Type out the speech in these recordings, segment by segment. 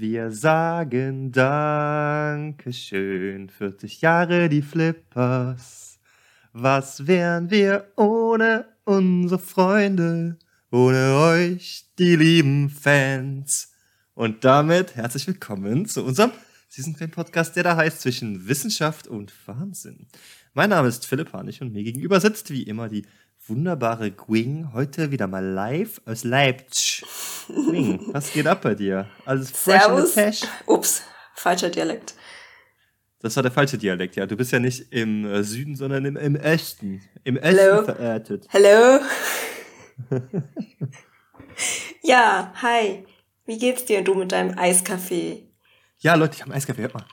Wir sagen Dankeschön, 40 Jahre die Flippers. Was wären wir ohne unsere Freunde, ohne euch, die lieben Fans? Und damit herzlich willkommen zu unserem Season 10 Podcast, der da heißt zwischen Wissenschaft und Wahnsinn. Mein Name ist Philipp Harnig und mir gegenüber sitzt wie immer die wunderbare Gwing. Heute wieder mal live aus Leipzig. Gwing, was geht ab bei dir? Alles fresh Servus. Ups, falscher Dialekt. Das war der falsche Dialekt, ja. Du bist ja nicht im äh, Süden, sondern im, im Osten. Im Osten Hello. verortet. Hallo. ja, hi. Wie geht's dir, du mit deinem Eiskaffee? Ja, Leute, ich habe einen Eiskaffee. Hört mal.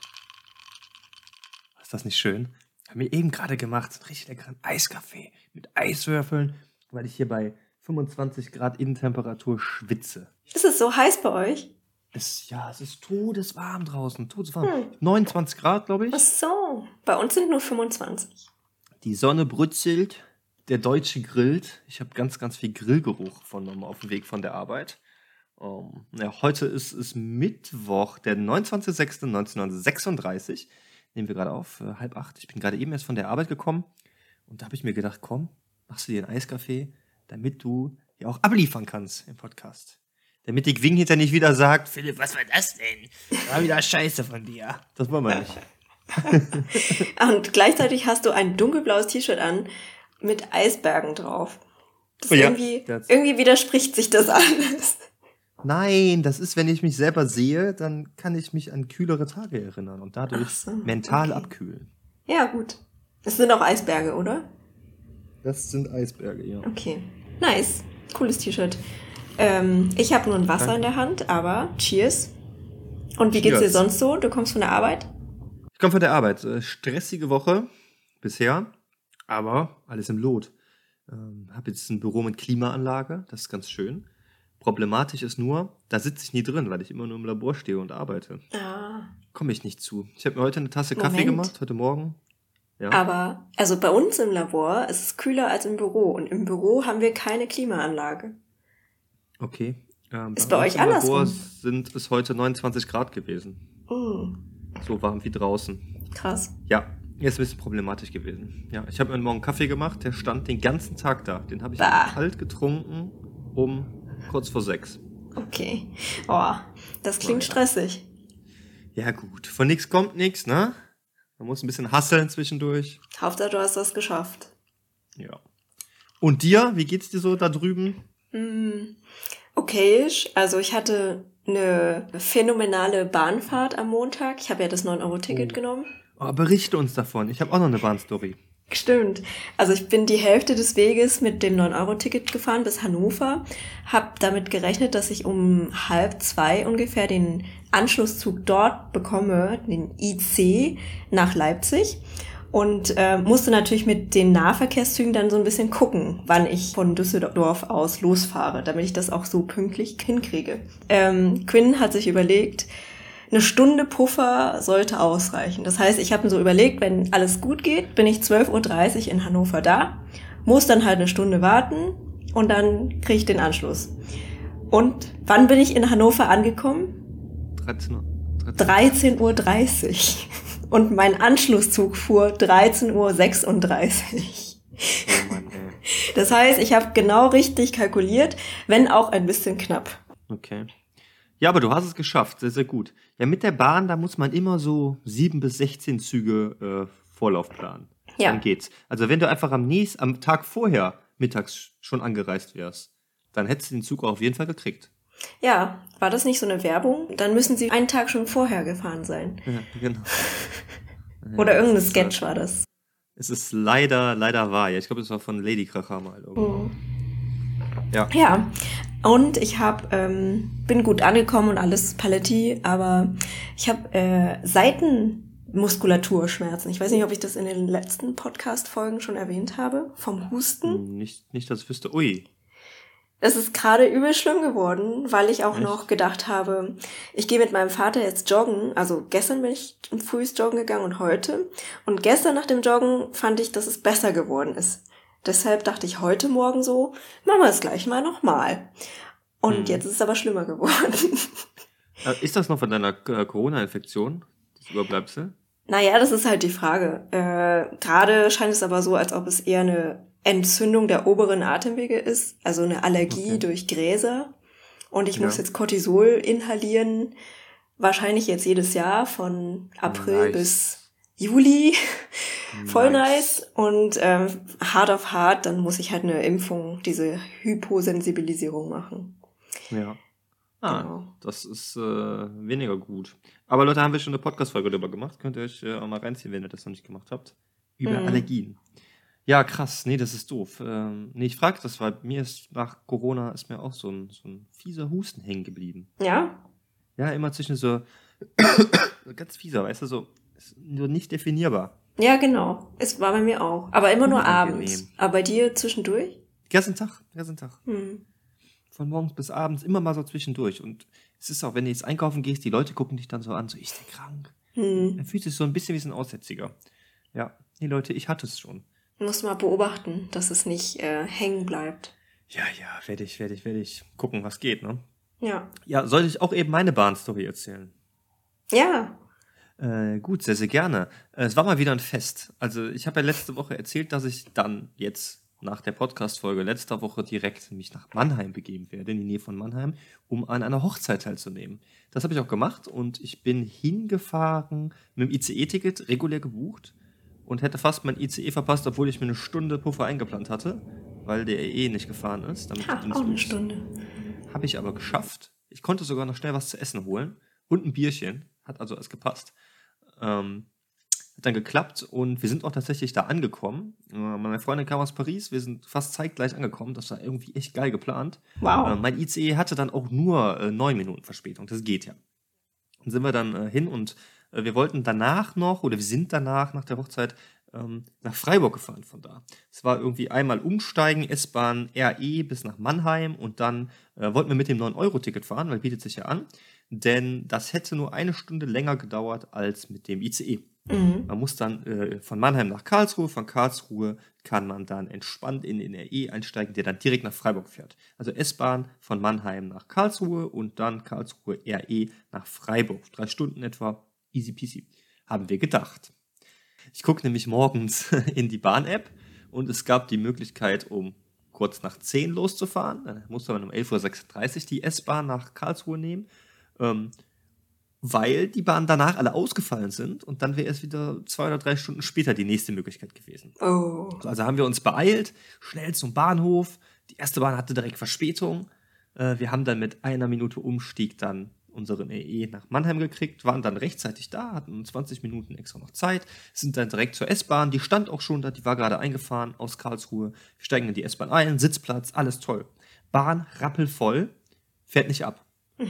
Ist das nicht schön? Haben wir eben gerade gemacht. So einen richtig leckeren Eiskaffee mit Eiswürfeln, weil ich hier bei 25 Grad Innentemperatur schwitze. Ist es so heiß bei euch? Es, ja, es ist todeswarm draußen. Todeswarm. Hm. 29 Grad, glaube ich. Ach so. Bei uns sind nur 25. Die Sonne brützelt, der Deutsche grillt. Ich habe ganz, ganz viel Grillgeruch vernommen auf dem Weg von der Arbeit. Ähm, ja, heute ist es Mittwoch, der 29.06.1936. Nehmen wir gerade auf, äh, halb acht. Ich bin gerade eben erst von der Arbeit gekommen und da habe ich mir gedacht, komm, machst du dir einen Eiskaffee, damit du ja auch abliefern kannst im Podcast. Damit die Gwing hinter nicht wieder sagt, Philipp, was war das denn? War wieder Scheiße von dir. Das wollen wir nicht. Und gleichzeitig hast du ein dunkelblaues T-Shirt an mit Eisbergen drauf. Das Oh ja, irgendwie, das- irgendwie widerspricht sich das alles. Nein, das ist, wenn ich mich selber sehe, dann kann ich mich an kühlere Tage erinnern und dadurch so, mental okay. abkühlen. Ja, gut. Es sind auch Eisberge, oder? Das sind Eisberge, ja. Okay. Nice. Cooles T-Shirt. Ähm, ich habe nur ein Wasser Danke. in der Hand, aber cheers. Und wie geht's dir Cheers. sonst so? Du kommst von der Arbeit? Ich komme von der Arbeit. Äh, Stressige Woche bisher, aber alles im Lot. Ähm, habe jetzt ein Büro mit Klimaanlage, das ist ganz schön. Problematisch ist nur, da sitze ich nie drin, weil ich immer nur im Labor stehe und arbeite. Ah. Komme ich nicht zu. Ich habe mir heute eine Tasse Kaffee Moment. gemacht, heute Morgen. Ja. Aber, also bei uns im Labor ist es kühler als im Büro. Und im Büro haben wir keine Klimaanlage. Okay. Ähm, Ist bei uns euch im Labor andersrum? sind es heute 29 Grad gewesen. Hm, So warm wie draußen. krass. Ja, ist ein bisschen problematisch gewesen. Ja, ich habe mir morgen Kaffee gemacht, der stand den ganzen Tag da. Den habe ich Bah. kalt getrunken um kurz vor sechs. Okay. Oh, das klingt Oh ja. stressig. Ja gut, von nichts kommt nichts, ne? Man muss ein bisschen hasseln zwischendurch. Hauptsache, du hast das geschafft. Ja. Und dir, wie geht's dir so da drüben? Hm, okayisch. Also ich hatte eine phänomenale Bahnfahrt am Montag. Ich habe ja das 9-Euro-Ticket Oh. genommen. Oh, berichte uns davon. Ich habe auch noch eine Bahnstory. Stimmt. Also ich bin die Hälfte des Weges mit dem 9-Euro-Ticket gefahren bis Hannover. Hab damit gerechnet, dass ich um halb zwei ungefähr den Anschlusszug dort bekomme, den IC nach Leipzig. Und äh, musste natürlich mit den Nahverkehrszügen dann so ein bisschen gucken, wann ich von Düsseldorf aus losfahre, damit ich das auch so pünktlich hinkriege. Ähm, Quinn hat sich überlegt, eine Stunde Puffer sollte ausreichen. Das heißt, ich habe mir so überlegt, wenn alles gut geht, bin ich 12.30 Uhr in Hannover da, muss dann halt eine Stunde warten und dann kriege ich den Anschluss. Und wann bin ich in Hannover angekommen? 13 Uhr. 13 Uhr. 13.30 Uhr. Und mein Anschlusszug fuhr 13.36 Uhr. Oh Mann, ey. Das heißt, ich habe genau richtig kalkuliert, wenn auch ein bisschen knapp. Okay. Ja, aber du hast es geschafft. Sehr, sehr gut. Ja, mit der Bahn, da muss man immer so sieben bis 16 Züge äh, Vorlauf planen. Ja. Dann geht's. Also wenn du einfach am nächsten, am Tag vorher mittags schon angereist wärst, dann hättest du den Zug auch auf jeden Fall gekriegt. Ja, war das nicht so eine Werbung? Dann müssen sie einen Tag schon vorher gefahren sein. Ja, genau. Oder Ja, irgendein Sketch äh, war das. Es ist leider, leider wahr. Ja, ich glaube, es war von Lady Kracher mal. irgendwo. Ja. Ja, und ich hab, ähm, bin gut angekommen und alles Paletti, aber ich habe äh, Seitenmuskulaturschmerzen. Ich weiß nicht, ob ich das in den letzten Podcast-Folgen schon erwähnt habe, vom Husten. Nicht, nicht, dass ich wüsste. Ui. Es ist gerade übel schlimm geworden, weil ich auch Echt? noch gedacht habe, ich gehe mit meinem Vater jetzt joggen. Also gestern bin ich früh joggen gegangen und heute. Und gestern nach dem Joggen fand ich, dass es besser geworden ist. Deshalb dachte ich heute Morgen so, machen wir es gleich mal nochmal. Und Hm. jetzt ist es aber schlimmer geworden. Äh, Ist das noch von deiner äh, Corona-Infektion? Das Überbleibsel? Naja, das ist halt die Frage. Äh, Gerade scheint es aber so, als ob es eher eine Entzündung der oberen Atemwege ist, also eine Allergie Okay. durch Gräser. Und ich Ja. muss jetzt Cortisol inhalieren, wahrscheinlich jetzt jedes Jahr von April Nice. bis Juli. Voll nice. Und ähm, hart auf hart, dann muss ich halt eine Impfung, diese Hyposensibilisierung machen. Ja. Ah, Genau. das ist äh, weniger gut. Aber Leute, haben wir schon eine Podcast-Folge darüber gemacht. Könnt ihr euch äh, auch mal reinziehen, wenn ihr das noch nicht gemacht habt. Über Mhm. Allergien. Ja, krass. Nee, das ist doof. Ähm, nee, ich frage das, weil mir ist nach Corona ist mir auch so ein, so ein fieser Husten hängen geblieben. Ja? Ja, immer zwischen so ganz fieser, weißt du, so ist nur nicht definierbar. Ja, genau. Es war bei mir auch. Aber immer nur Unangenehm. abends. Aber bei dir zwischendurch? Den ganzen Tag, den ganzen Tag. Hm. Von morgens bis abends, immer mal so zwischendurch. Und es ist auch, wenn du jetzt einkaufen gehst, die Leute gucken dich dann so an, so, ist der krank? Hm. Er fühlt sich so ein bisschen wie so ein Aussätziger. Ja, nee, Leute, ich hatte es schon. Muss mal beobachten, dass es nicht äh, hängen bleibt. Ja, ja, werde ich, werde ich, werde ich gucken, was geht, ne? Ja. Ja, soll ich auch eben meine Bahnstory erzählen? Ja. Äh, gut, sehr, sehr gerne. Äh, es war mal wieder ein Fest. Also, ich habe ja letzte Woche erzählt, dass ich dann jetzt nach der Podcast-Folge letzter Woche direkt mich nach Mannheim begeben werde, in die Nähe von Mannheim, um an einer Hochzeit teilzunehmen. Das habe ich auch gemacht und ich bin hingefahren mit dem ICE-Ticket, regulär gebucht und hätte fast mein ICE verpasst, obwohl ich mir eine Stunde Puffer eingeplant hatte, weil der eh nicht gefahren ist. Damit Ha, auch eine. Stunde. Habe ich aber geschafft. Ich konnte sogar noch schnell was zu essen holen und ein Bierchen. Hat also alles gepasst. Ähm, hat dann geklappt und wir sind auch tatsächlich da angekommen. Äh, meine Freundin kam aus Paris, wir sind fast zeitgleich angekommen. Das war irgendwie echt geil geplant. Wow. Äh, mein ICE hatte dann auch nur äh, neun Minuten Verspätung. Das geht ja. Dann sind wir dann hin und wir wollten danach noch, oder wir sind danach nach der Hochzeit ähm, nach Freiburg gefahren von da. Es war irgendwie einmal umsteigen, S-Bahn RE bis nach Mannheim und dann wollten wir mit dem 9-Euro-Ticket fahren, weil bietet sich ja an. Denn das hätte nur eine Stunde länger gedauert als mit dem ICE. Mhm. Man muss dann äh, von Mannheim nach Karlsruhe, von Karlsruhe kann man dann entspannt in den RE einsteigen, der dann direkt nach Freiburg fährt. Also S-Bahn von Mannheim nach Karlsruhe und dann Karlsruhe RE nach Freiburg. Drei Stunden etwa, easy peasy. Haben wir gedacht. Ich gucke nämlich morgens in die Bahn-App und es gab die Möglichkeit, um kurz nach 10 loszufahren. Dann musste man um 11.36 Uhr die S-Bahn nach Karlsruhe nehmen. Ähm, weil die Bahnen danach alle ausgefallen sind und dann wäre es wieder zwei oder drei Stunden später die nächste Möglichkeit gewesen. Oh. Also haben wir uns beeilt, schnell zum Bahnhof. Die erste Bahn hatte direkt Verspätung. Äh, wir haben dann mit einer Minute Umstieg dann unseren EE nach Mannheim gekriegt, waren dann rechtzeitig da, hatten 20 Minuten extra noch Zeit, sind dann direkt zur S-Bahn, die stand auch schon da, die war gerade eingefahren aus Karlsruhe. Wir steigen in die S-Bahn ein, Sitzplatz, alles toll. Bahn rappelvoll, fährt nicht ab.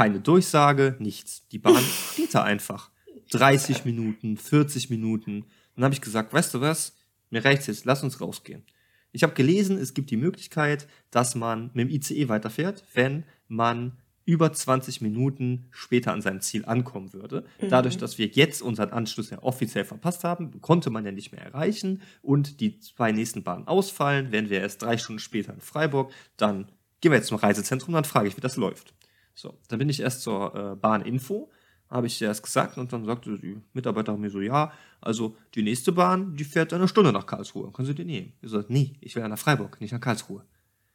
Keine Durchsage, nichts. Die Bahn steht da einfach. 30 Minuten, 40 Minuten. Dann habe ich gesagt, weißt du was? Mir reicht's jetzt, lass uns rausgehen. Ich habe gelesen, es gibt die Möglichkeit, dass man mit dem ICE weiterfährt, wenn man über 20 Minuten später an seinem Ziel ankommen würde. Dadurch, dass wir jetzt unseren Anschluss ja offiziell verpasst haben, konnte man ja nicht mehr erreichen und die zwei nächsten Bahnen ausfallen, wären wir erst drei Stunden später in Freiburg, dann gehen wir jetzt zum Reisezentrum, dann frage ich, wie das läuft. So, dann bin ich erst zur äh, Bahninfo, habe ich erst gesagt und dann sagte die Mitarbeiterin mir so, ja, also die nächste Bahn, die fährt eine Stunde nach Karlsruhe, können Sie die nehmen? Ich so, nee, ich will nach Freiburg, nicht nach Karlsruhe.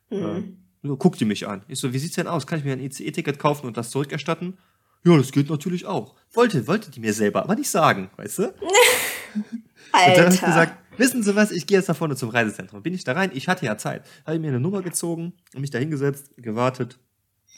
Äh, so, guckt die mich an. Ich so, wie sieht's denn aus? Kann ich mir ein ICE-Ticket kaufen und das zurückerstatten? Ja, das geht natürlich auch. Wollte, wollte die mir selber, aber nicht sagen, weißt du? Alter. Und dann habe ich gesagt, wissen Sie was, ich gehe jetzt nach vorne zum Reisezentrum. Bin ich da rein? Ich hatte ja Zeit. Habe ich mir eine Nummer gezogen und mich da hingesetzt, gewartet.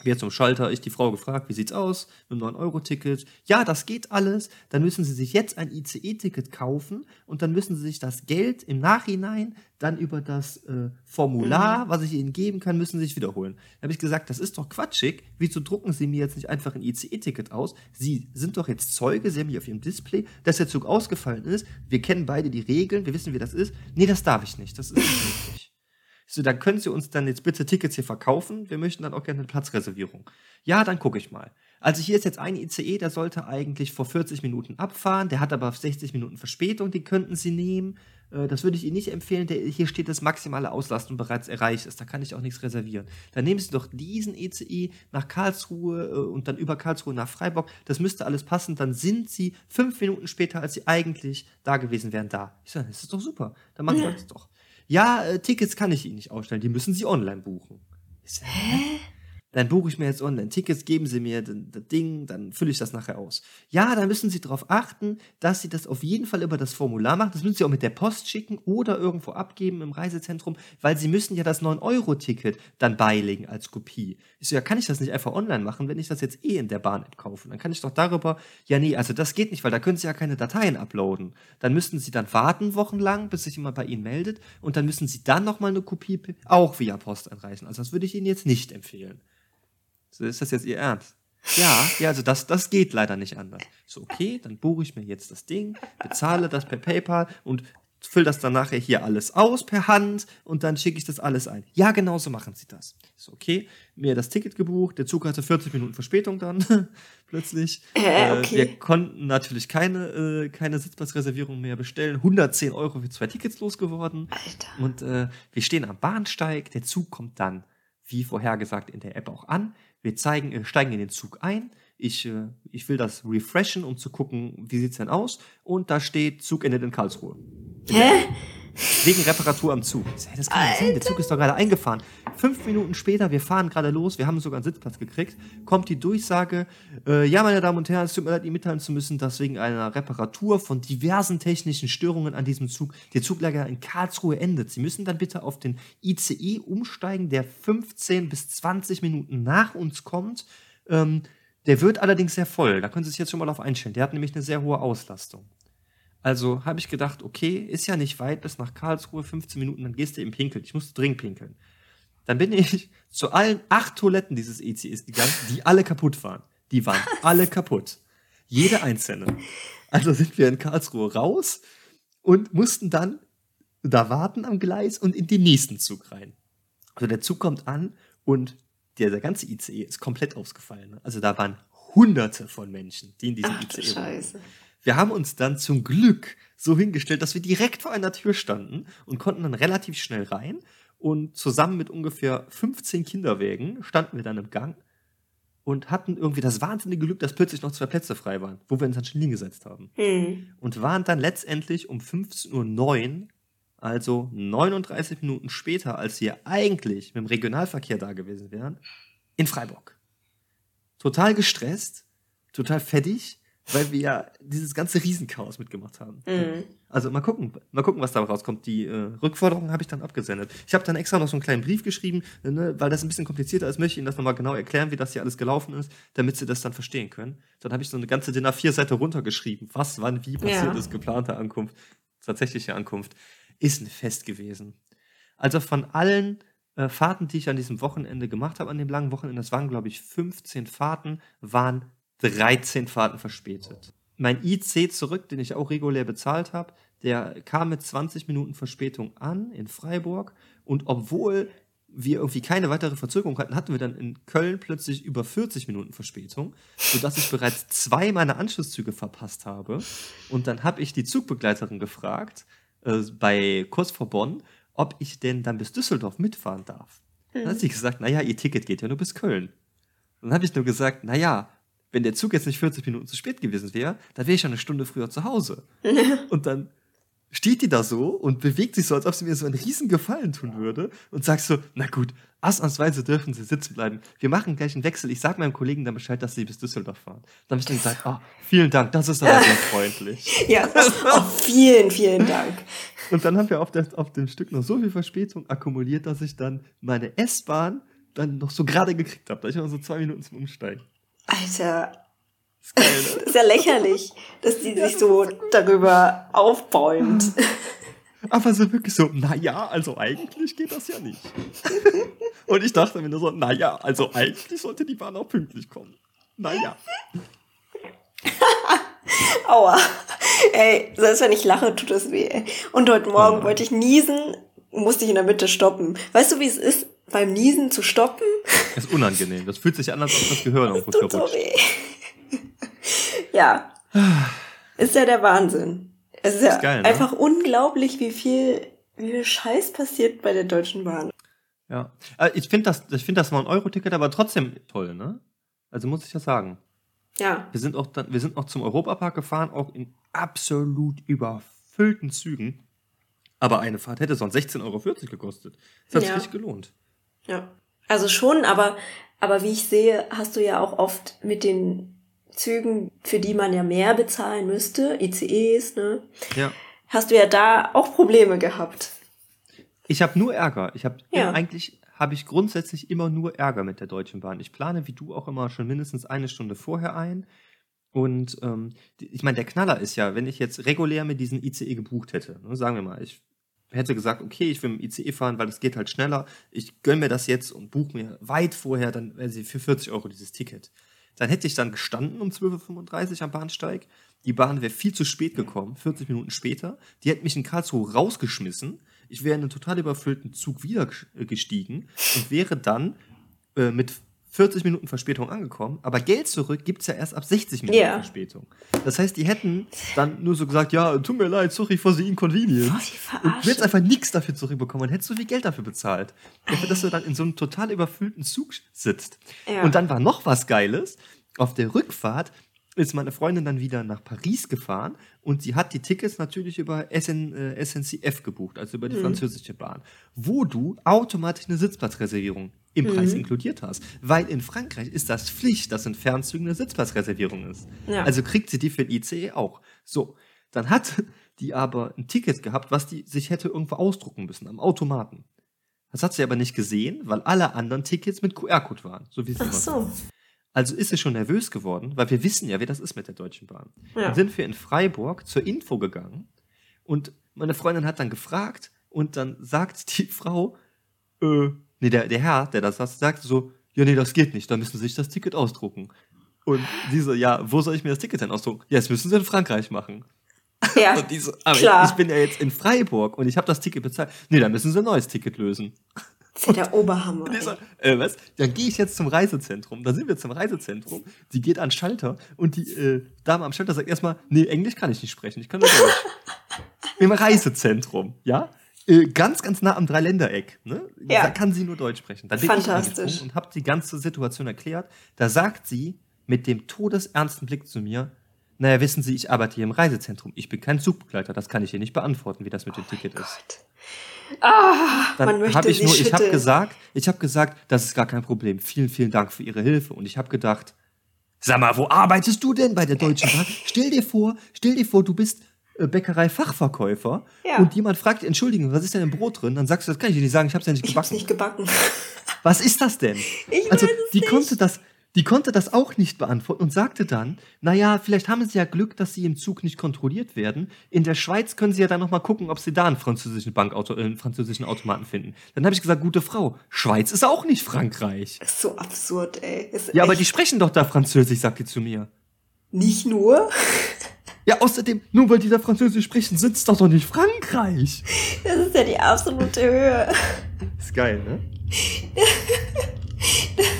Wir zum Schalter, ich die Frau gefragt, wie sieht's aus mit einem 9-Euro-Ticket? Ja, das geht alles. Dann müssen Sie sich jetzt ein ICE-Ticket kaufen und dann müssen Sie sich das Geld im Nachhinein dann über das äh, Formular, was ich Ihnen geben kann, müssen Sie sich wiederholen. Da habe ich gesagt, das ist doch quatschig. Wieso drucken Sie mir jetzt nicht einfach ein ICE-Ticket aus? Sie sind doch jetzt Zeuge, Sie haben hier auf Ihrem Display, dass der Zug ausgefallen ist. Wir kennen beide die Regeln, wir wissen, wie das ist. Nee, das darf ich nicht. Das ist nicht möglich. So, dann können Sie uns dann jetzt bitte Tickets hier verkaufen. Wir möchten dann auch gerne eine Platzreservierung. Ja, dann gucke ich mal. Also hier ist jetzt ein ICE, der sollte eigentlich vor 40 Minuten abfahren, der hat aber 60 Minuten Verspätung, den könnten Sie nehmen. Äh, das würde ich Ihnen nicht empfehlen. Der, hier steht, dass maximale Auslastung bereits erreicht ist. Da kann ich auch nichts reservieren. Dann nehmen Sie doch diesen ECE nach Karlsruhe äh, und dann über Karlsruhe nach Freiburg. Das müsste alles passen. Dann sind Sie fünf Minuten später, als Sie eigentlich da gewesen wären, da. Ich sage, das ist doch super. Dann machen wir das doch. Ja, äh, Tickets kann ich Ihnen nicht ausstellen. Die müssen Sie online buchen. Hä? Dann buche ich mir jetzt online Tickets, geben Sie mir das Ding, dann fülle ich das nachher aus. Ja, dann müssen Sie darauf achten, dass Sie das auf jeden Fall über das Formular machen. Das müssen Sie auch mit der Post schicken oder irgendwo abgeben im Reisezentrum, weil Sie müssen ja das 9-Euro-Ticket dann beilegen als Kopie. Ich so, ja, kann ich das nicht einfach online machen, wenn ich das jetzt eh in der Bahn-App kaufe? Dann kann ich doch darüber, ja, nee, also das geht nicht, weil da können Sie ja keine Dateien uploaden. Dann müssten Sie dann warten wochenlang, bis sich jemand bei Ihnen meldet und dann müssen Sie dann nochmal eine Kopie auch via Post einreichen. Also das würde ich Ihnen jetzt nicht empfehlen. So, ist das jetzt Ihr Ernst? Ja, ja, also das, das geht leider nicht anders. So, okay, dann buche ich mir jetzt das Ding, bezahle das per PayPal und fülle das dann nachher hier alles aus per Hand und dann schicke ich das alles ein. Ja, genau so machen sie das. So, okay, mir das Ticket gebucht, der Zug hatte 40 Minuten Verspätung dann plötzlich. Äh, okay. äh, wir konnten natürlich keine, äh, keine Sitzplatzreservierung mehr bestellen. 110 Euro für zwei Tickets losgeworden. Alter. Und äh, wir stehen am Bahnsteig, der Zug kommt dann, wie vorhergesagt, in der App auch an. Wir zeigen, äh, steigen in den Zug ein. Ich, äh, ich will das refreshen, um zu gucken, wie sieht's denn aus. Und da steht, Zug endet in Karlsruhe. Hä? Wegen Reparatur am Zug. Das kann nicht sein, der Zug ist doch gerade eingefahren. Fünf Minuten später, wir fahren gerade los, wir haben sogar einen Sitzplatz gekriegt, kommt die Durchsage, äh, ja, meine Damen und Herren, es tut mir leid, Ihnen mitteilen zu müssen, dass wegen einer Reparatur von diversen technischen Störungen an diesem Zug der Zuglager in Karlsruhe endet. Sie müssen dann bitte auf den ICE umsteigen, der 15 bis 20 Minuten nach uns kommt. Ähm, der wird allerdings sehr voll. Da können Sie sich jetzt schon mal auf einstellen. Der hat nämlich eine sehr hohe Auslastung. Also habe ich gedacht, okay, ist ja nicht weit bis nach Karlsruhe, 15 Minuten, dann gehst du eben pinkeln. Ich musste dringend pinkeln. Dann bin ich zu allen acht Toiletten dieses ECEs gegangen, die alle kaputt waren. Die waren alle kaputt. Jede einzelne. Also sind wir in Karlsruhe raus und mussten dann da warten am Gleis und in den nächsten Zug rein. Also der Zug kommt an und der, der ganze ICE ist komplett ausgefallen. Also da waren hunderte von Menschen, die in diesem Ach ICE waren. Scheiße. Wir haben uns dann zum Glück so hingestellt, dass wir direkt vor einer Tür standen und konnten dann relativ schnell rein. Und zusammen mit ungefähr 15 Kinderwägen standen wir dann im Gang und hatten irgendwie das wahnsinnige Glück, dass plötzlich noch zwei Plätze frei waren, wo wir uns dann schon hingesetzt haben. Hm. Und waren dann letztendlich um 15.09 Uhr, also 39 Minuten später, als wir eigentlich mit dem Regionalverkehr da gewesen wären, in Freiburg. Total gestresst, total fettig, weil wir ja dieses ganze Riesenchaos mitgemacht haben. Mhm. Also mal gucken, mal gucken, was da rauskommt. Die äh, Rückforderung habe ich dann abgesendet. Ich habe dann extra noch so einen kleinen Brief geschrieben, äh, ne, weil das ein bisschen komplizierter ist, möchte ich Ihnen das nochmal genau erklären, wie das hier alles gelaufen ist, damit Sie das dann verstehen können. Dann habe ich so eine ganze DIN A4-Seite runtergeschrieben, was, wann, wie passiert Ja. ist, geplante Ankunft, tatsächliche Ankunft. Ist ein Fest gewesen. Also von allen äh, Fahrten, die ich an diesem Wochenende gemacht habe, an dem langen Wochenende, das waren, glaube ich, 15 Fahrten, waren 13 Fahrten verspätet. Mein IC zurück, den ich auch regulär bezahlt habe, der kam mit 20 Minuten Verspätung an in Freiburg und obwohl wir irgendwie keine weitere Verzögerung hatten, hatten wir dann in Köln plötzlich über 40 Minuten Verspätung, sodass ich bereits zwei meiner Anschlusszüge verpasst habe. Und dann habe ich die Zugbegleiterin gefragt, äh, bei kurz vor Bonn, ob ich denn dann bis Düsseldorf mitfahren darf. Dann hat sie gesagt, naja, ihr Ticket geht ja nur bis Köln. Dann habe ich nur gesagt, naja, wenn der Zug jetzt nicht 40 Minuten zu spät gewesen wäre, dann wäre ich schon eine Stunde früher zu Hause. und dann steht die da so und bewegt sich so, als ob sie mir so einen riesen Gefallen tun würde und sagt so, na gut, ausnahmsweise dürfen sie sitzen bleiben. Wir machen gleich einen Wechsel. Ich sag meinem Kollegen dann Bescheid, dass sie bis Düsseldorf fahren. Dann habe ich dann gesagt, ah, vielen Dank, das ist aber sehr freundlich. Ja, oh, vielen, vielen Dank. Und dann haben wir auf, der, auf dem Stück noch so viel Verspätung akkumuliert, dass ich dann meine S-Bahn dann noch so gerade gekriegt habe. Da ich noch so zwei Minuten zum Umsteigen. Alter, ne? ist ja lächerlich, dass die sich so darüber aufbäumt. Aber so wirklich so, naja, also eigentlich geht das ja nicht. Und ich dachte mir nur so, naja, also eigentlich sollte die Bahn auch pünktlich kommen. Naja. Aua. Ey, selbst wenn ich lache, tut es weh. Und heute Morgen Ja. wollte ich niesen, musste ich in der Mitte stoppen. Weißt du, wie es ist, beim Niesen zu stoppen? Das ist unangenehm. Das fühlt sich an, als ob das Gehirn irgendwo Tut so weh. ja. Ist ja der Wahnsinn. Es ist ja Ist geil, ne? einfach unglaublich, wie viel, wie viel Scheiß passiert bei der Deutschen Bahn. Ja. Äh, Ich finde das, ich finde das 9-Euro-Ticket aber trotzdem toll, ne? Also muss ich ja sagen. Ja. Wir sind auch dann, wir sind noch zum Europapark gefahren, auch in absolut überfüllten Zügen. Aber eine Fahrt hätte sonst 16,40 Euro gekostet. Das hat sich Ja. richtig gelohnt. Ja. Also schon, aber, aber wie ich sehe, hast du ja auch oft mit den Zügen, für die man ja mehr bezahlen müsste, ICEs, ne, Ja. hast du ja da auch Probleme gehabt. Ich habe nur Ärger. Ich habe Ja. eigentlich habe ich grundsätzlich immer nur Ärger mit der Deutschen Bahn. Ich plane wie du auch immer schon mindestens eine Stunde vorher ein. Und ähm, ich meine, der Knaller ist ja, wenn ich jetzt regulär mit diesen ICE gebucht hätte, ne, sagen wir mal, ich hätte gesagt, okay, ich will mit dem ICE fahren, weil es geht halt schneller. Ich gönn mir das jetzt und buche mir weit vorher dann wäre sie für 40 Euro dieses Ticket. Dann hätte ich dann gestanden um 12.35 Uhr am Bahnsteig. Die Bahn wäre viel zu spät gekommen, 40 Minuten später. Die hätte mich in Karlsruhe rausgeschmissen. Ich wäre in einen total überfüllten Zug wieder äh, gestiegen und wäre dann äh, mit 40 Minuten Verspätung angekommen. Aber Geld zurück gibt's ja erst ab 60 Minuten Ja. Verspätung. Das heißt, die hätten dann nur so gesagt, ja, tut mir leid, sorry for the inconvenience. Die Und du hättest einfach nichts dafür zurückbekommen und hättest so viel Geld dafür bezahlt. Dafür, dass du dann in so einem total überfüllten Zug sitzt. Ja. Und dann war noch was Geiles. Auf der Rückfahrt ist meine Freundin dann wieder nach Paris gefahren und sie hat die Tickets natürlich über SN, äh, SNCF gebucht, also über die Mhm. französische Bahn, wo du automatisch eine Sitzplatzreservierung im Preis Mhm. inkludiert hast. Weil in Frankreich ist das Pflicht, dass in Fernzügen eine Sitzplatzreservierung ist. Ja. Also kriegt sie die für den ICE auch. So, dann hat die aber ein Ticket gehabt, was die sich hätte irgendwo ausdrucken müssen, am Automaten. Das hat sie aber nicht gesehen, weil alle anderen Tickets mit QR-Code waren, so wie sie Ach so. Also ist sie schon nervös geworden, weil wir wissen ja, wie das ist mit der Deutschen Bahn. Ja. Dann sind wir in Freiburg zur Info gegangen und meine Freundin hat dann gefragt und dann sagt die Frau, äh, nee, der, der Herr, der das sagt so, ja, nee, das geht nicht, da müssen Sie sich das Ticket ausdrucken. Und die so, ja, wo soll ich mir das Ticket denn ausdrucken? Ja, das müssen Sie in Frankreich machen. Ja. So, aber klar. ich, ich bin ja jetzt in Freiburg und ich habe das Ticket bezahlt. Nee, da müssen Sie ein neues Ticket lösen. Das ist ja der Oberhammer. So, äh, was? Dann gehe ich jetzt zum Reisezentrum. Da sind wir zum Reisezentrum. Die geht an den Schalter und die äh, Dame am Schalter sagt erstmal, nee, Englisch kann ich nicht sprechen, ich kann nur Deutsch. Im Reisezentrum, ja? Äh, ganz, ganz nah am Dreiländereck. Ne? Ja. Da kann sie nur Deutsch sprechen. Da bin ich Fantastisch. angesprungen und habe die ganze Situation erklärt. Da sagt sie mit dem todesernsten Blick zu mir, naja, wissen Sie, ich arbeite hier im Reisezentrum. Ich bin kein Zugbegleiter. Das kann ich hier nicht beantworten, wie das mit dem Ticket ist. Ah, man Dann möchte habe ich nur, ich habe gesagt, ich habe gesagt, das ist gar kein Problem. Vielen, vielen Dank für Ihre Hilfe. Und ich habe gedacht, sag mal, wo arbeitest du denn bei der Deutschen Bahn? Stell dir vor, stell dir vor, du bist Bäckerei-Fachverkäufer Ja. und jemand fragt, entschuldigen, was ist denn im Brot drin? Dann sagst du, das kann ich dir nicht sagen, ich habe es ja nicht Ich hab's gebacken. nicht gebacken. Was ist das denn? Ich also weiß es die nicht. konnte das, die konnte das auch nicht beantworten und sagte dann, naja, vielleicht haben sie ja Glück, dass sie im Zug nicht kontrolliert werden. In der Schweiz können sie ja dann noch mal gucken, ob sie da einen französischen Bankauto, äh, einen französischen Automaten finden. Dann habe ich gesagt, gute Frau, Schweiz ist auch nicht Frankreich. Das ist so absurd, ey. Ist Ja, aber die sprechen doch da Französisch, sagt die zu mir. Nicht nur. Ja, außerdem, nur weil die da Französisch sprechen, sitzt doch doch nicht Frankreich. Das ist ja die absolute Höhe. Ist geil, ne?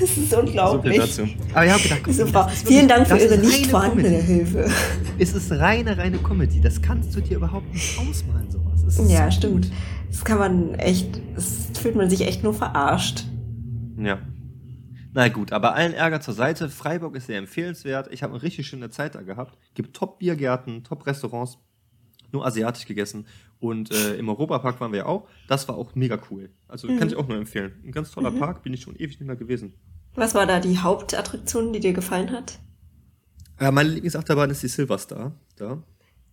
Das ist So viel unglaublich. dazu. Aber ich habe gedacht, komm, Super. das ist wirklich- Vielen Dank für Ihre nicht reine vorhandene Comedy. Hilfe. Es ist reine, reine Comedy. Das kannst du dir überhaupt nicht ausmalen, sowas. Ja, so stimmt. gut. Das kann man echt, das fühlt man sich echt nur verarscht. Ja. Na gut, aber allen Ärger zur Seite. Freiburg ist sehr empfehlenswert. Ich habe eine richtig schöne Zeit da gehabt. Gibt Top-Biergärten, Top-Restaurants. Nur asiatisch gegessen. Und äh, im Europapark waren wir ja auch. Das war auch mega cool. Also Mhm. kann ich auch nur empfehlen. Ein ganz toller Park, bin ich schon ewig nicht mehr gewesen. Was war da die Hauptattraktion, die dir gefallen hat? Ja, meine Lieblingsachterbahn ist die Silverstar. Da.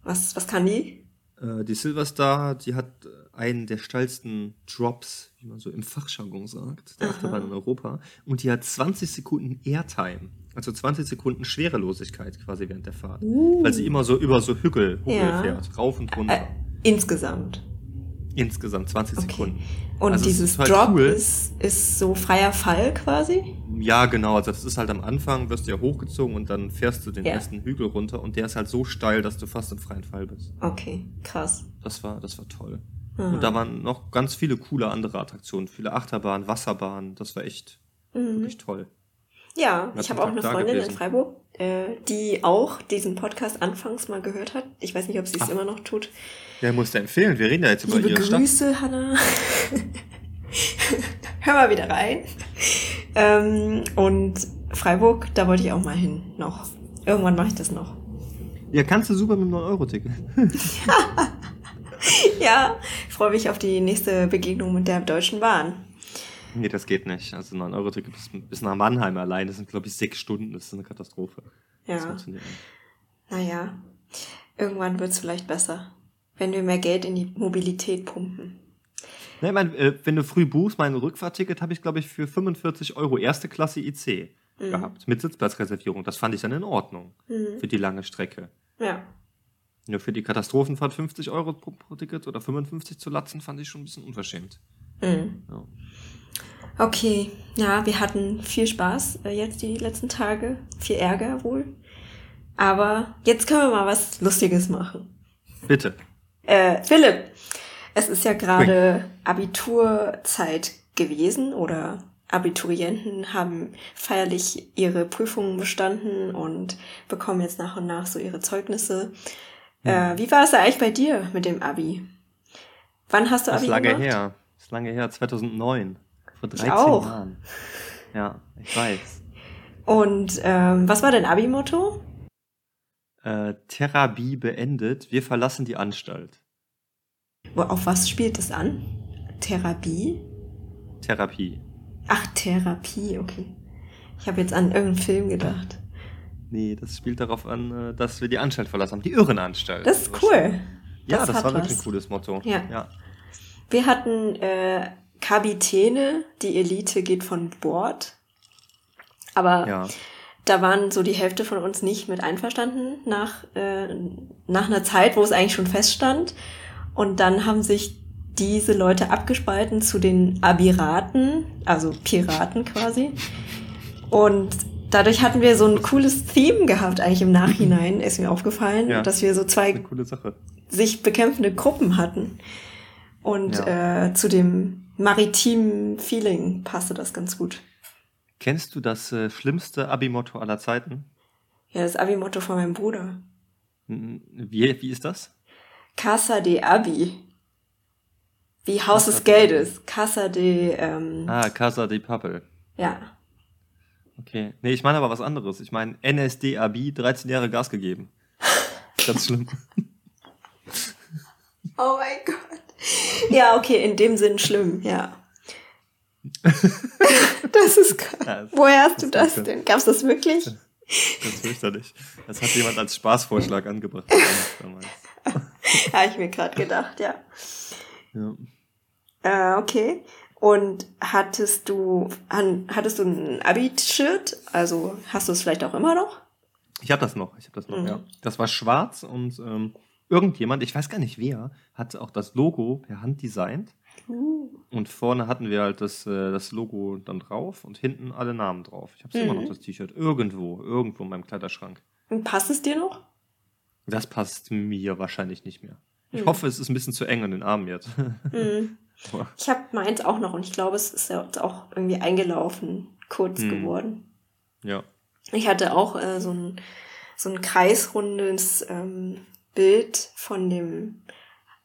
Was, was kann die? Äh, die Silverstar, die hat äh, einen der steilsten Drops, wie man so im Fachjargon sagt, der. Achterbahn in Europa. Und die hat 20 Sekunden Airtime. Also 20 Sekunden Schwerelosigkeit quasi während der Fahrt. Uh. Weil sie immer so über so Hügel, Hügel Ja. fährt. Rauf und runter. Äh, insgesamt. Insgesamt 20 Okay. Sekunden. Und Also es dieses halt Drop cool. ist, ist so freier Fall quasi? Ja, genau. Also das ist halt am Anfang, wirst du ja hochgezogen und dann fährst du den Ja. ersten Hügel runter und der ist halt so steil, dass du fast im freien Fall bist. Okay, krass. Das war, das war toll. Hm. Und da waren noch ganz viele coole andere Attraktionen. Viele Achterbahnen, Wasserbahnen. Das war echt, Mhm. Wirklich toll. Ja, ich habe auch eine Freundin in. Freiburg, äh, die auch diesen Podcast anfangs mal gehört hat. Ich weiß nicht, ob sie es immer noch tut. Ja, musst du empfehlen. Wir reden ja jetzt über Liebe ihre Stadt. Grüße, Hanna. Hör mal wieder rein. Ähm, und Freiburg, da wollte ich auch mal hin noch. Irgendwann mache ich das noch. Ja, kannst du super mit dem 9-Euro-Ticket. Ja, ich freue mich auf die nächste Begegnung mit der Deutschen Bahn. Nee, das geht nicht. Also 9-Euro-Ticket bis, bis nach Mannheim allein, das sind, glaube ich, sechs Stunden. Das ist eine Katastrophe. Das Ja, funktioniert nicht. naja, irgendwann wird es vielleicht besser, wenn wir mehr Geld in die Mobilität pumpen. Ne, ich mein, äh, wenn du früh buchst, mein Rückfahrticket habe ich, glaube ich, für 45 Euro erste Klasse IC Mhm. gehabt. Mit Sitzplatzreservierung. Das fand ich dann in Ordnung. Mhm. Für die lange Strecke. Ja, Nur für die Katastrophenfahrt 50 Euro pro, pro Ticket oder 55 zu latzen, fand ich schon ein bisschen unverschämt. mhm. Ja. Okay, ja, wir hatten viel Spaß äh, jetzt die letzten Tage, viel Ärger wohl. Aber jetzt können wir mal was Lustiges machen. Bitte. Äh, Philipp, es ist ja gerade Abiturzeit gewesen oder Abiturienten haben feierlich ihre Prüfungen bestanden und bekommen jetzt nach und nach so ihre Zeugnisse. Äh, wie war es eigentlich bei dir mit dem Abi? Wann hast du Das Abi ist lange gemacht? her. Das ist lange her, 2009. Vor 13 auch. Jahren. Ja, ich weiß. Und ähm, was war dein Abi-Motto? Äh, Therapie beendet, wir verlassen die Anstalt. Auf was spielt es an? Therapie? Therapie. Ach, Therapie, okay. Ich habe jetzt an irgendeinen Film gedacht. Nee, das spielt darauf an, äh, dass wir die Anstalt verlassen haben. Die Irrenanstalt. Das ist cool. Ja, Das das, war wirklich ein cooles Motto. Ja. ja. Wir hatten äh, Kapitäne, die Elite geht von Bord. Aber Ja. da waren so die Hälfte von uns nicht mit einverstanden nach, äh, nach einer Zeit, wo es eigentlich schon feststand. Und dann haben sich diese Leute abgespalten zu den Abiraten, also Piraten quasi. Und dadurch hatten wir so ein cooles Theme gehabt, eigentlich im Nachhinein, ist mir aufgefallen, Ja. dass wir so zwei sich bekämpfende Gruppen hatten. Und äh, zu dem maritimen Feeling passte das ganz gut. Kennst du das äh, schlimmste Abi-Motto aller Zeiten? Ja, das Abi-Motto von meinem Bruder. N- Wie, wie ist das? Casa de Abi. Wie Haus Casa des de Geldes. Casa de, ähm, Ah, Casa de Papel. ja. Okay. Nee, ich meine aber was anderes. Ich meine NSDAB, 13 Jahre Gas gegeben. Ganz schlimm. Oh mein Gott. Ja, okay, in dem Sinn schlimm, ja. das ist krass. Ja, Woher hast du das denn? Gab's das wirklich? Das ist fürchterlich. Das hat jemand als Spaßvorschlag angebracht. Habe ich mir gerade gedacht, ja. Ja. Äh, okay. Und hattest du, an, hattest du ein Abi-Shirt? Also hast du es vielleicht auch immer noch? Ich habe das noch. Ich habe das noch. Mhm. Ja. Das war schwarz und ähm, irgendjemand, ich weiß gar nicht wer, hat auch das Logo per Hand designt. Uh. Und vorne hatten wir halt das, äh, das Logo dann drauf und hinten alle Namen drauf. Ich habe immer Mhm. noch das T-Shirt irgendwo, irgendwo in meinem Kleiderschrank. Und passt es dir noch? Das passt mir wahrscheinlich nicht mehr. Ich Mhm. hoffe, es ist ein bisschen zu eng in den Armen jetzt. Mhm. Ich habe meins auch noch und ich glaube, es ist ja auch irgendwie eingelaufen, kurz Hm. geworden. ja. Ich hatte auch äh, so ein, so ein kreisrundes ähm, Bild von dem,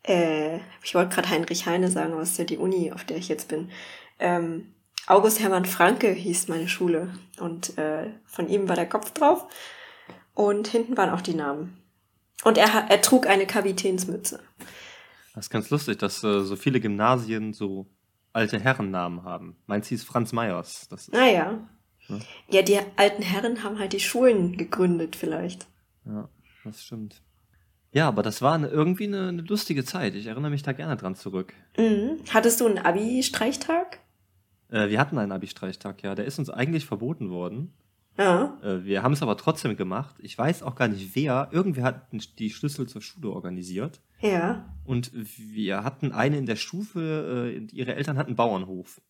äh, ich wollte gerade Heinrich Heine sagen, aber es ist ja die Uni, auf der ich jetzt bin. Ähm, August Hermann Franke hieß meine Schule und äh, von ihm war der Kopf drauf und hinten waren auch die Namen. Und er, er trug eine Kapitänsmütze. Das ist ganz lustig, dass äh, so viele Gymnasien so alte Herrennamen haben. Meins hieß Franz Meyers. Das ist, Naja. Ja. Ja, die alten Herren haben halt die Schulen gegründet vielleicht. Ja, das stimmt. Ja, aber das war eine, irgendwie eine, eine lustige Zeit. Ich erinnere mich da gerne dran zurück. Mhm. Hattest du einen Abi-Streichtag? Äh, wir hatten einen Abi-Streichtag, ja. Der ist uns eigentlich verboten worden. Ja. Äh, wir haben es aber trotzdem gemacht. Ich weiß auch gar nicht wer. Irgendwer hat die Schlüssel zur Schule organisiert. Ja. Und wir hatten eine in der Stufe, äh, ihre Eltern hatten einen Bauernhof.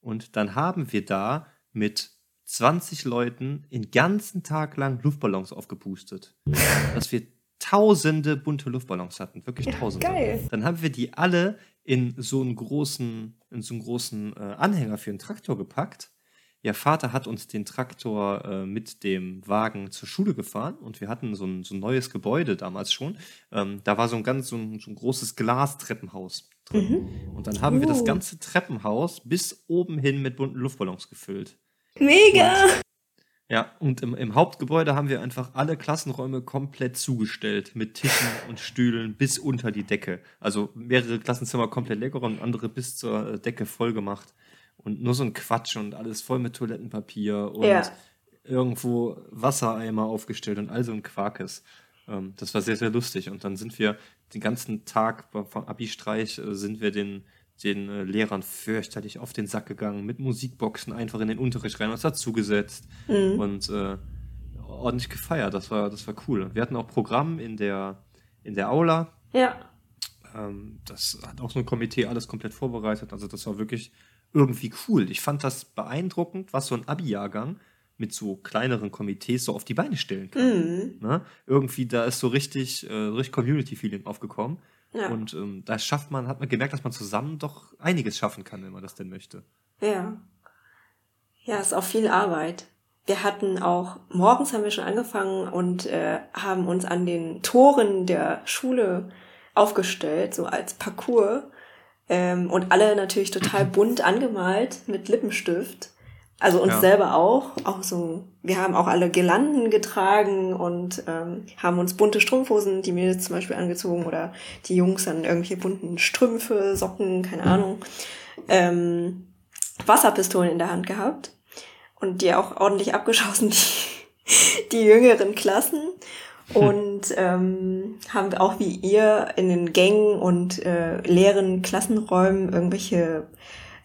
Und dann haben wir da mit 20 Leuten den ganzen Tag lang Luftballons aufgepustet. Dass wir tausende bunte Luftballons hatten, wirklich tausende. Geil. Dann haben wir die alle in so einen großen, in so einen großen äh, Anhänger für einen Traktor gepackt. Ihr Vater hat uns den Traktor äh, mit dem Wagen zur Schule gefahren und wir hatten so ein, so ein neues Gebäude damals schon. Ähm, da war so ein ganz so ein, so ein großes Glastreppenhaus drin. Mhm. Und dann haben uh. wir das uh. ganze Treppenhaus bis oben hin mit bunten Luftballons gefüllt. Mega! Und, ja, und im, im Hauptgebäude haben wir einfach alle Klassenräume komplett zugestellt mit Tischen und Stühlen bis unter die Decke. Also mehrere Klassenzimmer komplett lecker und andere bis zur äh, Decke voll gemacht und nur so ein Quatsch und alles voll mit Toilettenpapier und ja. irgendwo Wassereimer aufgestellt und all so ein Quarkes. Ähm, das war sehr, sehr lustig. Und dann sind wir den ganzen Tag vom Abi-Streich äh, sind wir den, den äh, Lehrern fürchterlich auf den Sack gegangen, mit Musikboxen einfach in den Unterricht rein, uns dazugesetzt mhm. und äh, ordentlich gefeiert. Das war, das war cool. Wir hatten auch Programm in der, in der Aula. Ja. Ähm, das hat auch so ein Komitee alles komplett vorbereitet. Also das war wirklich irgendwie cool. Ich fand das beeindruckend, was so ein Abi-Jahrgang mit so kleineren Komitees so auf die Beine stellen kann. Mhm. Ne? Irgendwie, da ist so richtig, äh, richtig Community-Feeling aufgekommen. Ja. Und ähm, da schafft man, hat man gemerkt, dass man zusammen doch einiges schaffen kann, wenn man das denn möchte. Ja. Ja, ist auch viel Arbeit. Wir hatten auch, morgens haben wir schon angefangen und äh, haben uns an den Toren der Schule aufgestellt, so als Parcours. Ähm, und alle natürlich total bunt angemalt mit Lippenstift. Also uns ja. selber auch. Auch so, wir haben auch alle Girlanden getragen und ähm, haben uns bunte Strumpfhosen, die Mädels zum Beispiel angezogen oder die Jungs dann irgendwelche bunten Strümpfe, Socken, keine Ahnung. Ähm, Wasserpistolen in der Hand gehabt und die auch ordentlich abgeschossen, die, die jüngeren Klassen. und ähm, haben auch wie ihr in den Gängen und äh, leeren Klassenräumen irgendwelche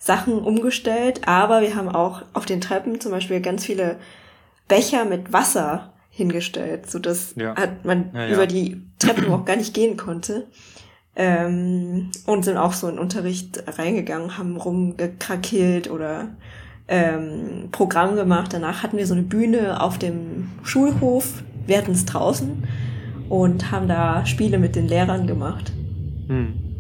Sachen umgestellt, aber wir haben auch auf den Treppen zum Beispiel ganz viele Becher mit Wasser hingestellt, so dass ja. man ja, ja. über die Treppen auch gar nicht gehen konnte. Ähm, und sind auch so in Unterricht reingegangen, haben rumgekrakelt oder ähm, Programm gemacht. Danach hatten wir so eine Bühne auf dem Schulhof, wir hatten es draußen und haben da Spiele mit den Lehrern gemacht. Hm.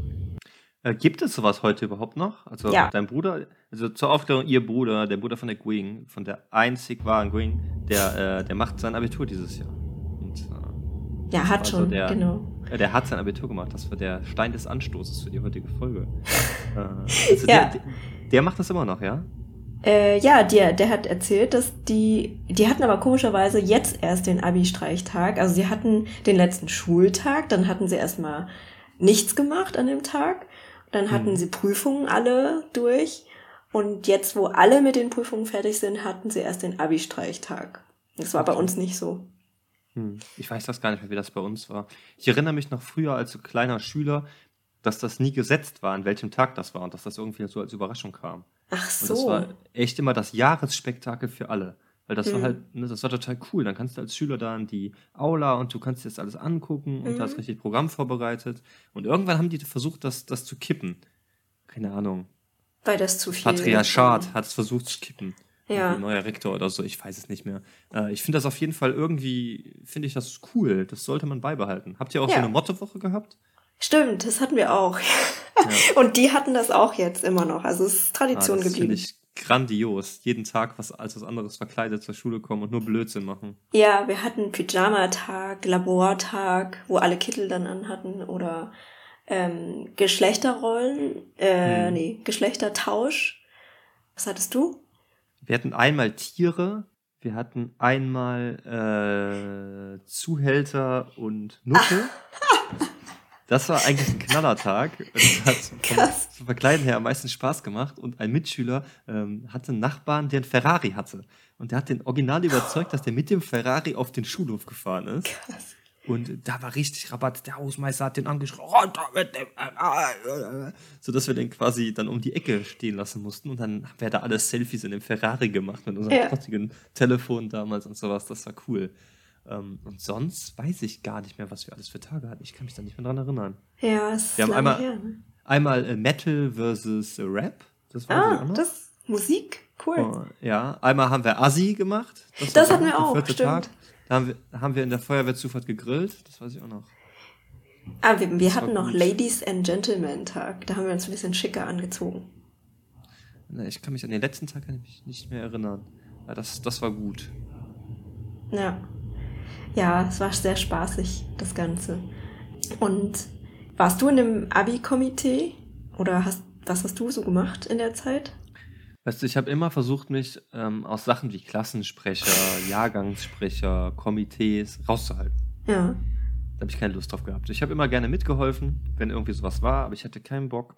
Äh, gibt es sowas heute überhaupt noch? Also ja. dein Bruder, also zur Aufklärung, ihr Bruder, der Bruder von der Gwing, von der einzig wahren Gwing, der, äh, der macht sein Abitur dieses Jahr. Und, äh, ja, hat schon, der, genau. Äh, der hat sein Abitur gemacht. Das war der Stein des Anstoßes für die heutige Folge. Äh, also ja. der, der macht das immer noch, ja? Äh, ja, der, der hat erzählt, dass die, die hatten aber komischerweise jetzt erst den Abi-Streichtag. Also sie hatten den letzten Schultag, dann hatten sie erstmal nichts gemacht an dem Tag. Dann hatten hm. sie Prüfungen alle durch. Und jetzt, wo alle mit den Prüfungen fertig sind, hatten sie erst den Abi-Streichtag. Das war bei uns nicht so. Hm. Ich weiß das gar nicht mehr, wie das bei uns war. Ich erinnere mich noch früher als so kleiner Schüler, dass das nie gesetzt war, an welchem Tag das war und dass das irgendwie so als Überraschung kam. Ach so. Und das war echt immer das Jahresspektakel für alle. Weil das mhm. war halt, ne, das war total cool. Dann kannst du als Schüler da in die Aula und du kannst dir das alles angucken und mhm. hast richtig Programm vorbereitet. Und irgendwann haben die versucht, das, das zu kippen. Keine Ahnung. Weil das zu viel. Patriarchat hat es versucht zu kippen. Ja. Ein neuer Rektor oder so, ich weiß es nicht mehr. Äh, ich finde das auf jeden Fall irgendwie, finde ich das cool. Das sollte man beibehalten. Habt ihr auch ja. so eine Mottowoche gehabt? Stimmt, das hatten wir auch. Ja. Und die hatten das auch jetzt immer noch. Also es ist Tradition ah, das geblieben. Ich grandios. Jeden Tag was als was anderes verkleidet zur Schule kommen und nur Blödsinn machen. Ja, wir hatten Pyjama-Tag, Labortag, wo alle Kittel dann anhatten oder ähm, Geschlechterrollen, äh, hm. nee, Geschlechtertausch. Was hattest du? Wir hatten einmal Tiere, wir hatten einmal äh, Zuhälter und Nutte. Das war eigentlich ein Knallertag. Das hat Krass. vom Verkleiden her am meisten Spaß gemacht. Und ein Mitschüler ähm, hatte einen Nachbarn, der einen Ferrari hatte. Und der hat den Original überzeugt, dass der mit dem Ferrari auf den Schulhof gefahren ist. Krass. Und da war richtig Rabatt. Der Hausmeister hat den angeschrien, runter mit dem Ferrari. Sodass wir den quasi dann um die Ecke stehen lassen mussten. Und dann haben wir da alle Selfies in dem Ferrari gemacht mit unserem ja. Telefon damals und sowas. Das war cool. Ähm, und sonst weiß ich gar nicht mehr, was wir alles für Tage hatten. Ich kann mich da nicht mehr dran erinnern. Ja, es ist Wir haben einmal, her, ne? einmal äh, Metal versus äh, Rap. Das war ah, das Musik, cool. Oh, ja, einmal haben wir Assi gemacht. Das, das hatten wir auch, stimmt. Tag. Da haben wir, haben wir in der Feuerwehrzufahrt gegrillt. Das weiß ich auch noch. Ah, wir, wir hatten noch Ladies and Gentlemen Tag. Da haben wir uns ein bisschen schicker angezogen. Ne, ich kann mich an den letzten Tag nicht mehr erinnern. Das, das war gut. Ja. Ja, es war sehr spaßig, das Ganze. Und warst du in einem Abi-Komitee? Oder hast, was hast du so gemacht in der Zeit? Weißt du, ich habe immer versucht, mich ähm, aus Sachen wie Klassensprecher, Jahrgangssprecher, Komitees rauszuhalten. Ja. Da habe ich keine Lust drauf gehabt. Ich habe immer gerne mitgeholfen, wenn irgendwie sowas war, aber ich hatte keinen Bock,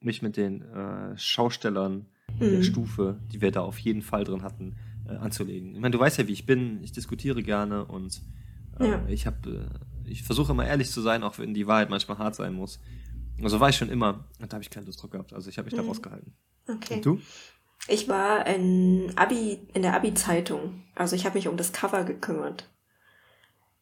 mich mit den äh, Schaustellern der Mhm. Stufe, die wir da auf jeden Fall drin hatten, äh, anzulegen. Ich meine, du weißt ja, wie ich bin. Ich diskutiere gerne und äh, Ja. ich habe, äh, ich versuche immer ehrlich zu sein, auch wenn die Wahrheit manchmal hart sein muss. Also war ich schon immer und da habe ich keine Lust drauf gehabt. Also ich habe mich da Mhm. rausgehalten. Okay. Und du? Ich war in Abi, in der Abi-Zeitung. Also ich habe mich um das Cover gekümmert.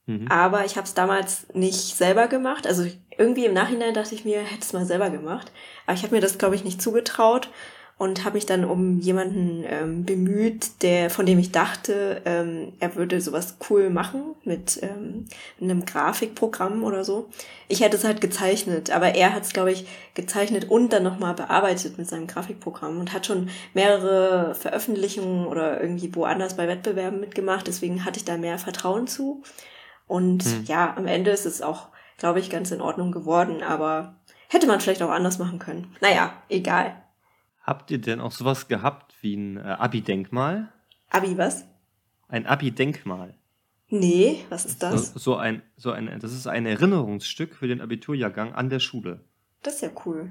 Mhm. Aber ich habe es damals nicht selber gemacht. Also irgendwie im Nachhinein dachte ich mir, hätte es mal selber gemacht. Aber ich habe mir das, glaube ich, nicht zugetraut und habe mich dann um jemanden ähm, bemüht, der von dem ich dachte, ähm, er würde sowas cool machen mit ähm, einem Grafikprogramm oder so. Ich hätte es halt gezeichnet, aber er hat es, glaube ich, gezeichnet und dann nochmal bearbeitet mit seinem Grafikprogramm und hat schon mehrere Veröffentlichungen oder irgendwie woanders bei Wettbewerben mitgemacht. Deswegen hatte ich da mehr Vertrauen zu. Und Hm. ja, am Ende ist es auch, glaube ich, ganz in Ordnung geworden, aber hätte man vielleicht auch anders machen können. Naja, egal. Habt ihr denn auch sowas gehabt wie ein äh, Abi-Denkmal? Abi, was? Ein Abi-Denkmal. Nee, was ist das? So, so ein, so ein, das ist ein Erinnerungsstück für den Abiturjahrgang an der Schule. Das ist ja cool.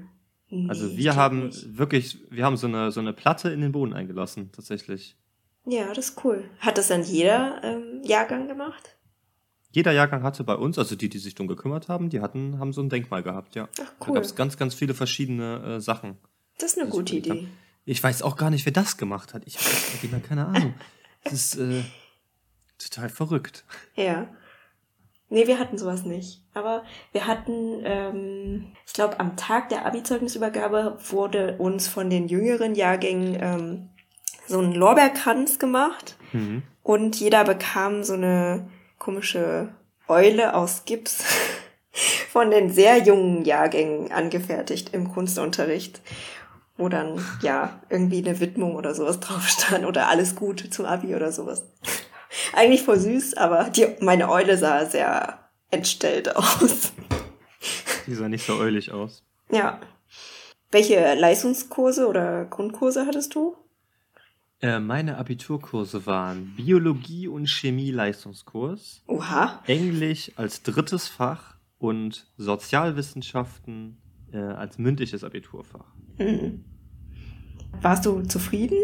Nee, Also wir haben nicht. wirklich, wir haben so eine, so eine Platte in den Boden eingelassen, tatsächlich. Ja, das ist cool. Hat das dann jeder ähm, Jahrgang gemacht? Jeder Jahrgang hatte bei uns, also die, die sich darum gekümmert haben, die hatten, haben so ein Denkmal gehabt, ja. Ach, Da cool. gab es ganz, ganz viele verschiedene äh, Sachen. Das ist eine sich gute haben. Idee. Ich weiß auch gar nicht, wer das gemacht hat. Ich habe original keine Ahnung. Das ist äh, total verrückt. Ja. Nee, wir hatten sowas nicht. Aber wir hatten, ähm, ich glaube, am Tag der Abi-Zeugnisübergabe wurde uns von den jüngeren Jahrgängen ähm, so ein Lorbeerkranz gemacht. Mhm. Und jeder bekam so eine komische Eule aus Gips von den sehr jungen Jahrgängen angefertigt im Kunstunterricht. Wo dann, ja, irgendwie eine Widmung oder sowas drauf stand oder alles Gute zum Abi oder sowas. Eigentlich voll süß, aber die, meine Eule sah sehr entstellt aus. Die sah nicht so eulig aus. Ja. Welche Leistungskurse oder Grundkurse hattest du? Äh, meine Abiturkurse waren Biologie und Chemie-Leistungskurs, Oha. Englisch als drittes Fach und Sozialwissenschaften äh, als mündliches Abiturfach. Mhm. Warst du zufrieden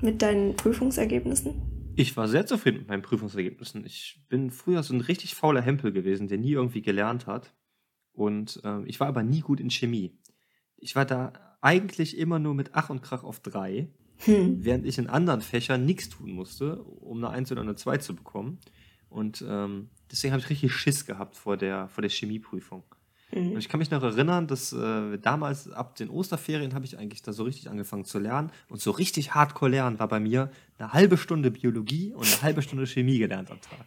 mit deinen Prüfungsergebnissen? Ich war sehr zufrieden mit meinen Prüfungsergebnissen. Ich bin früher so ein richtig fauler Hempel gewesen, der nie irgendwie gelernt hat. Und ähm, ich war aber nie gut in Chemie. Ich war da eigentlich immer nur mit Ach und Krach auf drei, Hm. während ich in anderen Fächern nichts tun musste, um eine Eins oder eine Zwei zu bekommen. Und ähm, deswegen habe ich richtig Schiss gehabt vor der, vor der Chemieprüfung. Und Mhm. ich kann mich noch erinnern, dass äh, damals ab den Osterferien habe ich eigentlich da so richtig angefangen zu lernen. Und so richtig hardcore lernen war bei mir eine halbe Stunde Biologie und eine halbe Stunde Chemie gelernt am Tag.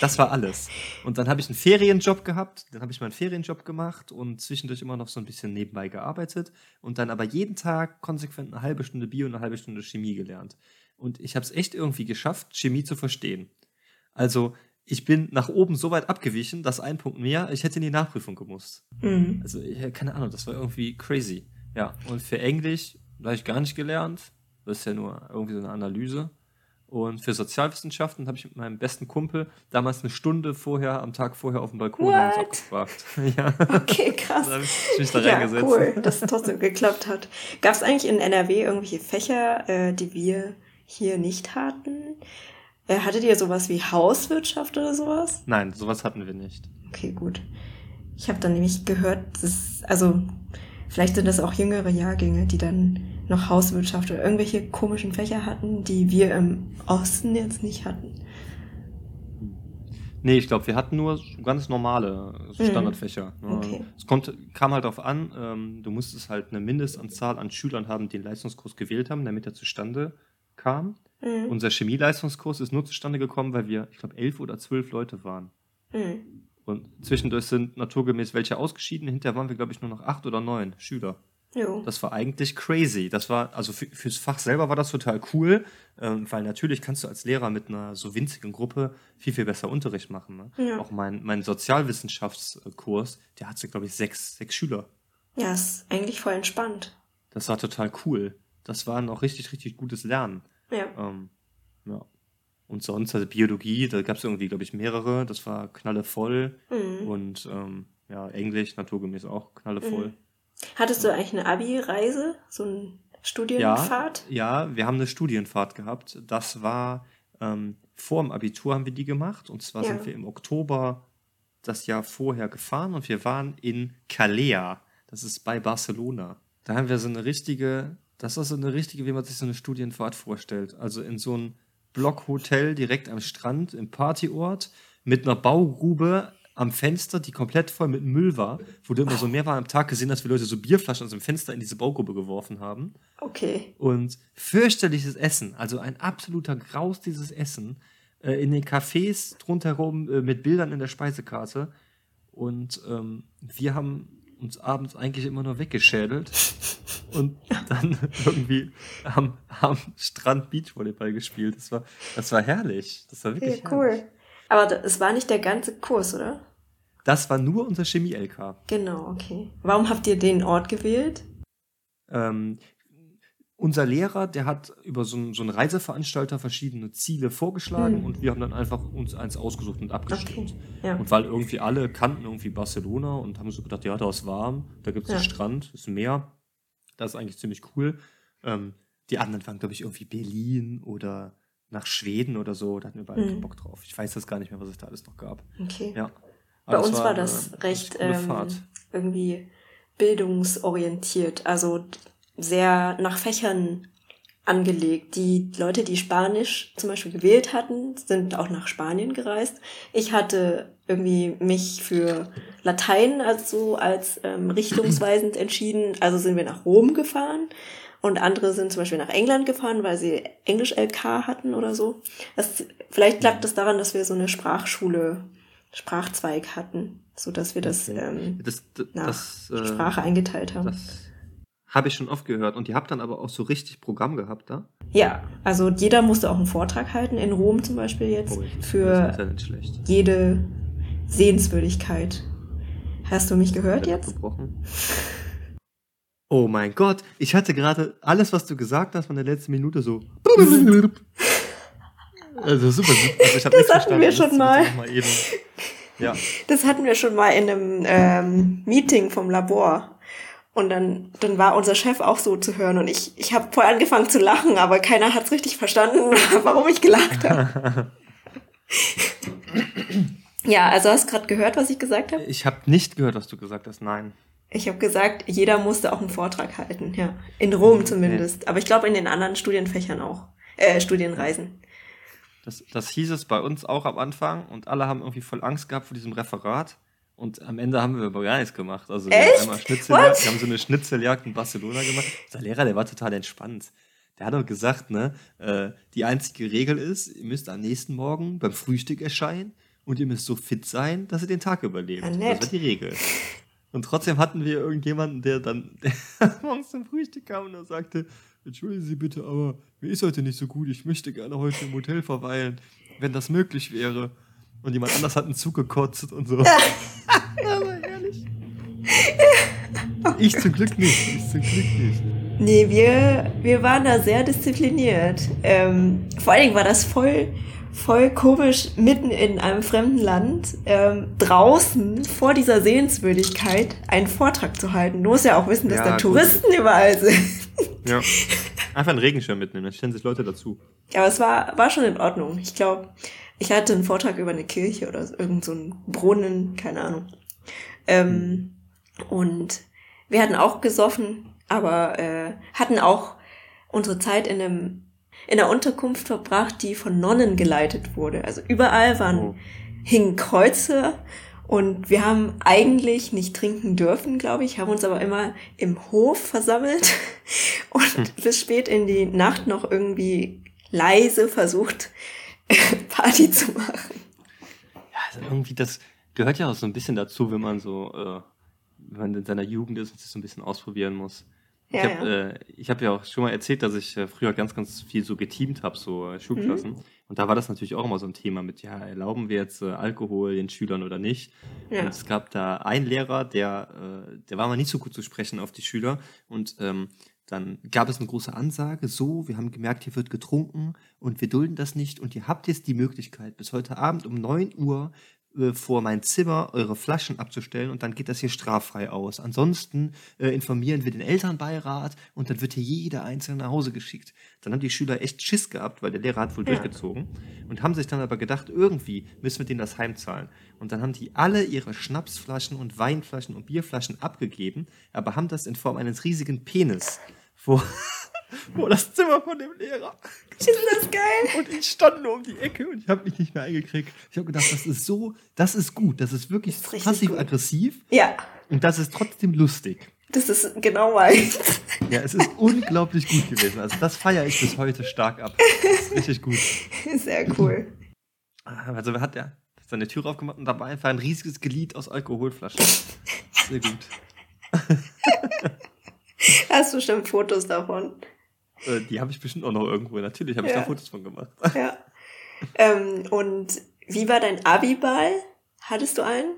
Das war alles. Und dann habe ich einen Ferienjob gehabt, dann habe ich meinen Ferienjob gemacht und zwischendurch immer noch so ein bisschen nebenbei gearbeitet und dann aber jeden Tag konsequent eine halbe Stunde Bio und eine halbe Stunde Chemie gelernt. Und ich habe es echt irgendwie geschafft, Chemie zu verstehen. Also ich bin nach oben so weit abgewichen, dass ein Punkt mehr, ich hätte in die Nachprüfung gemusst. Mhm. Also, ich, keine Ahnung, das war irgendwie crazy. Ja, und für Englisch, habe ich gar nicht gelernt. Das ist ja nur irgendwie so eine Analyse. Und für Sozialwissenschaften habe ich mit meinem besten Kumpel damals eine Stunde vorher, am Tag vorher auf dem Balkon uns What? abgefragt. ja, Okay, krass. da habe ich mich da Ja, reingesetzt. cool, dass es trotzdem geklappt hat. Gab es eigentlich in NRW irgendwelche Fächer, äh, die wir hier nicht hatten? Äh, hattet ihr sowas wie Hauswirtschaft oder sowas? Nein, sowas hatten wir nicht. Okay, gut. Ich habe dann nämlich gehört, dass, also vielleicht sind das auch jüngere Jahrgänge, die dann noch Hauswirtschaft oder irgendwelche komischen Fächer hatten, die wir im Osten jetzt nicht hatten. Nee, ich glaube, wir hatten nur ganz normale so Mhm. Standardfächer. Okay. Es kommt, kam halt darauf an, ähm, du musstest halt eine Mindestanzahl an Schülern haben, die den Leistungskurs gewählt haben, damit er zustande kam. Mhm. Unser Chemieleistungskurs ist nur zustande gekommen, weil wir, ich glaube, elf oder zwölf Leute waren. Mhm. Und zwischendurch sind naturgemäß welche ausgeschieden. Hinterher waren wir, glaube ich, nur noch acht oder neun Schüler. Jo. Das war eigentlich crazy. Das war, also für, fürs Fach selber war das total cool, ähm, weil natürlich kannst du als Lehrer mit einer so winzigen Gruppe viel, viel besser Unterricht machen. Ne? Ja. Auch mein, mein Sozialwissenschaftskurs, der hatte, glaube ich, sechs, sechs Schüler. Ja, ist eigentlich voll entspannt. Das war total cool. Das war noch richtig, richtig gutes Lernen. Ja. Ähm, ja. Und sonst, also Biologie, da gab es irgendwie, glaube ich, mehrere. Das war knallevoll. Mhm. Und ähm, ja, Englisch naturgemäß auch knallevoll. Mhm. Hattest du eigentlich eine Abi-Reise? So eine Ja, Studienfahrt? ja, wir haben eine Studienfahrt gehabt. Das war ähm, vor dem Abitur haben wir die gemacht. Und zwar Ja. sind wir im Oktober das Jahr vorher gefahren und wir waren in Calea. Das ist bei Barcelona. Da haben wir so eine richtige, das ist so eine richtige, wie man sich so eine Studienfahrt vorstellt. Also in so ein Blockhotel direkt am Strand im Partyort mit einer Baugrube am Fenster, die komplett voll mit Müll war, wo du immer so mehrfach am Tag gesehen hast, wie Leute so Bierflaschen aus dem Fenster in diese Baugrube geworfen haben. Okay. Und fürchterliches Essen, also ein absoluter Graus dieses Essen, äh, in den Cafés rundherum äh, mit Bildern in der Speisekarte. Und ähm, wir haben uns abends eigentlich immer nur weggeschädelt und dann irgendwie am, am Strand Beachvolleyball gespielt. Das war, das war herrlich. Das war Ja, wirklich herrlich. cool. Aber da- es war nicht der ganze Kurs, oder? Das war nur unser Chemie-LK. Genau, okay. Warum habt ihr den Ort gewählt? Ähm, unser Lehrer, der hat über so einen, so einen Reiseveranstalter verschiedene Ziele vorgeschlagen Hm. und wir haben dann einfach uns eins ausgesucht und abgestimmt. Okay. Ja. Und weil irgendwie alle kannten irgendwie Barcelona und haben so gedacht, ja, da ist warm, da gibt es Ja. einen Strand, ist ein Meer, das ist eigentlich ziemlich cool. Ähm, die anderen waren, glaube ich, irgendwie Berlin oder nach Schweden oder so, da hatten wir beide Mhm. keinen Bock drauf. Ich weiß das gar nicht mehr, was es da alles noch gab. Okay. Ja. Bei Aber uns war eine das richtig recht ähm, irgendwie bildungsorientiert, also sehr nach Fächern angelegt. Die Leute, die Spanisch zum Beispiel gewählt hatten, sind auch nach Spanien gereist. Ich hatte irgendwie mich für Latein also als ähm, richtungsweisend entschieden, also sind wir nach Rom gefahren. Und andere sind zum Beispiel nach England gefahren, weil sie Englisch-LK hatten oder so. Das, vielleicht lag das daran, dass wir so eine Sprachschule, Sprachzweig hatten, so dass wir das ähm, Das, das, nach das, äh, Sprache eingeteilt haben. Das habe ich schon oft gehört. Und ihr habt dann aber auch so richtig Programm gehabt da? Ja, also jeder musste auch einen Vortrag halten, in Rom zum Beispiel jetzt, Oh, für ja jede Sehenswürdigkeit. Hast du mich gehört jetzt? Oh mein Gott, ich hatte gerade alles, was du gesagt hast, von der letzten Minute so. Also super. Also ich hab Das hatten wir schon du mal. mal eben. Ja. Das hatten wir schon mal in einem ähm, Meeting vom Labor. Und dann, dann war unser Chef auch so zu hören. Und ich, ich habe voll angefangen zu lachen, aber keiner hat's richtig verstanden, warum ich gelacht habe. ja, also hast du gerade gehört, was ich gesagt habe? Ich habe nicht gehört, was du gesagt hast. Nein. Ich habe gesagt, jeder musste auch einen Vortrag halten, ja. In Rom zumindest. Aber ich glaube in den anderen Studienfächern auch. Äh, Studienreisen. Das, das hieß es bei uns auch am Anfang und alle haben irgendwie voll Angst gehabt vor diesem Referat. Und am Ende haben wir aber gar nichts gemacht. Also wir Echt? haben einmal Schnitzeljagd, What? wir haben so eine Schnitzeljagd in Barcelona gemacht. Der Lehrer, der war total entspannt. Der hat doch gesagt, ne, äh, die einzige Regel ist, ihr müsst am nächsten Morgen beim Frühstück erscheinen und ihr müsst so fit sein, dass ihr den Tag überlebt. Ja, nett. das war die Regel. Und trotzdem hatten wir irgendjemanden, der dann der morgens zum Frühstück kam und sagte, entschuldigen Sie bitte, aber mir ist heute nicht so gut, ich möchte gerne heute im Hotel verweilen, wenn das möglich wäre. Und jemand anders hat einen Zug gekotzt und so. das war herrlich. Ich zum Glück nicht, ich zum Glück nicht. Nee, wir, wir waren da sehr diszipliniert. Ähm, vor allen Dingen war das voll, voll komisch, mitten in einem fremden Land, ähm, draußen vor dieser Sehenswürdigkeit einen Vortrag zu halten. Du musst ja auch wissen, dass Ja, da gut. Touristen überall sind. Ja. Einfach einen Regenschirm mitnehmen, dann stellen sich Leute dazu. Aber es war, war schon in Ordnung. Ich glaube, ich hatte einen Vortrag über eine Kirche oder irgend so einen Brunnen, keine Ahnung. Ähm, und wir hatten auch gesoffen, aber äh, hatten auch unsere Zeit in einem in einer Unterkunft verbracht, die von Nonnen geleitet wurde. Also überall waren Oh. hingen Kreuze und wir haben eigentlich nicht trinken dürfen, glaube ich, haben uns aber immer im Hof versammelt und bis spät in die Nacht noch irgendwie leise versucht, Party zu machen. Ja, also irgendwie, das gehört ja auch so ein bisschen dazu, wenn man so, äh, wenn man in seiner Jugend ist und sich so ein bisschen ausprobieren muss. Ich Ja, habe ja. äh, ich hab ja auch schon mal erzählt, dass ich äh, früher ganz, ganz viel so geteamt habe, so äh, Schulklassen. Mhm. Und da war das natürlich auch immer so ein Thema mit, ja, erlauben wir jetzt äh, Alkohol den Schülern oder nicht? Ja. Und es gab da einen Lehrer, der, äh, der war mal nicht so gut zu sprechen auf die Schüler. Und ähm, dann gab es eine große Ansage, so, wir haben gemerkt, hier wird getrunken und wir dulden das nicht. Und ihr habt jetzt die Möglichkeit, bis heute Abend um 9 Uhr äh, vor mein Zimmer eure Flaschen abzustellen und dann geht das hier straffrei aus. Ansonsten äh, informieren wir den Elternbeirat und dann wird hier jeder Einzelne nach Hause geschickt. Dann haben die Schüler echt Schiss gehabt, weil der Lehrer hat wohl Ja. durchgezogen und haben sich dann aber gedacht, irgendwie müssen wir denen das heimzahlen. Und dann haben die alle ihre Schnapsflaschen und Weinflaschen und Bierflaschen abgegeben, aber haben das in Form eines riesigen Penis vor, vor das Zimmer von dem Lehrer Ist das geil? und ich stand nur um die Ecke und ich habe mich nicht mehr eingekriegt. Ich habe gedacht, das ist so, das ist gut, das ist wirklich passiv-aggressiv Ja, und das ist trotzdem lustig. das ist genau meins. Ja, es ist unglaublich gut gewesen. Also das feiere ich bis heute stark ab. Das ist richtig gut. Sehr cool. Also hat er seine Tür aufgemacht und da war einfach ein riesiges Glied aus Alkoholflaschen. Sehr gut. Hast du bestimmt Fotos davon? Äh, Die habe ich bestimmt auch noch irgendwo. Natürlich habe ich Ja. da Fotos von gemacht. Ja. ähm, und wie war dein Abiball? Hattest du einen?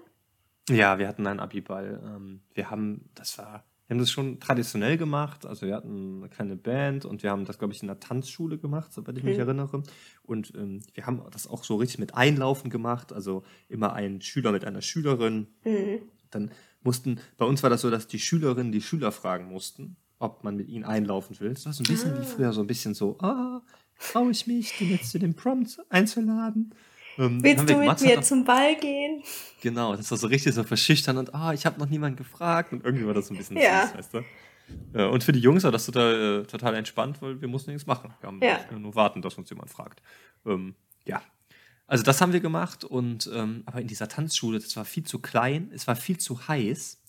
Ja, wir hatten einen Abiball. Ähm, wir haben, das war, wir haben das schon traditionell gemacht. Also wir hatten eine kleine Band und wir haben das, glaube ich, in der Tanzschule gemacht, soweit ich mich Mhm. erinnere. Und ähm, wir haben das auch so richtig mit Einlaufen gemacht. Also immer ein Schüler mit einer Schülerin. Mhm. Dann mussten, bei uns war das so, dass die Schülerinnen die Schüler fragen mussten, ob man mit ihnen einlaufen will. Das war so ein bisschen Ah. wie früher, so ein bisschen so, ah, traue ich mich, den jetzt zu dem Prompt einzuladen. Ähm, Willst du mit mir zum Ball gehen? Genau, das war so richtig so verschüchtern und ah, ich habe noch niemanden gefragt und irgendwie war das so ein bisschen Ja. süß, weißt du. Äh, Und für die Jungs war das total, äh, total entspannt, weil wir mussten nichts machen. Wir haben Ja. nur warten, dass uns jemand fragt. Ähm, ja. Also das haben wir gemacht und ähm, aber in dieser Tanzschule, das war viel zu klein, es war viel zu heiß.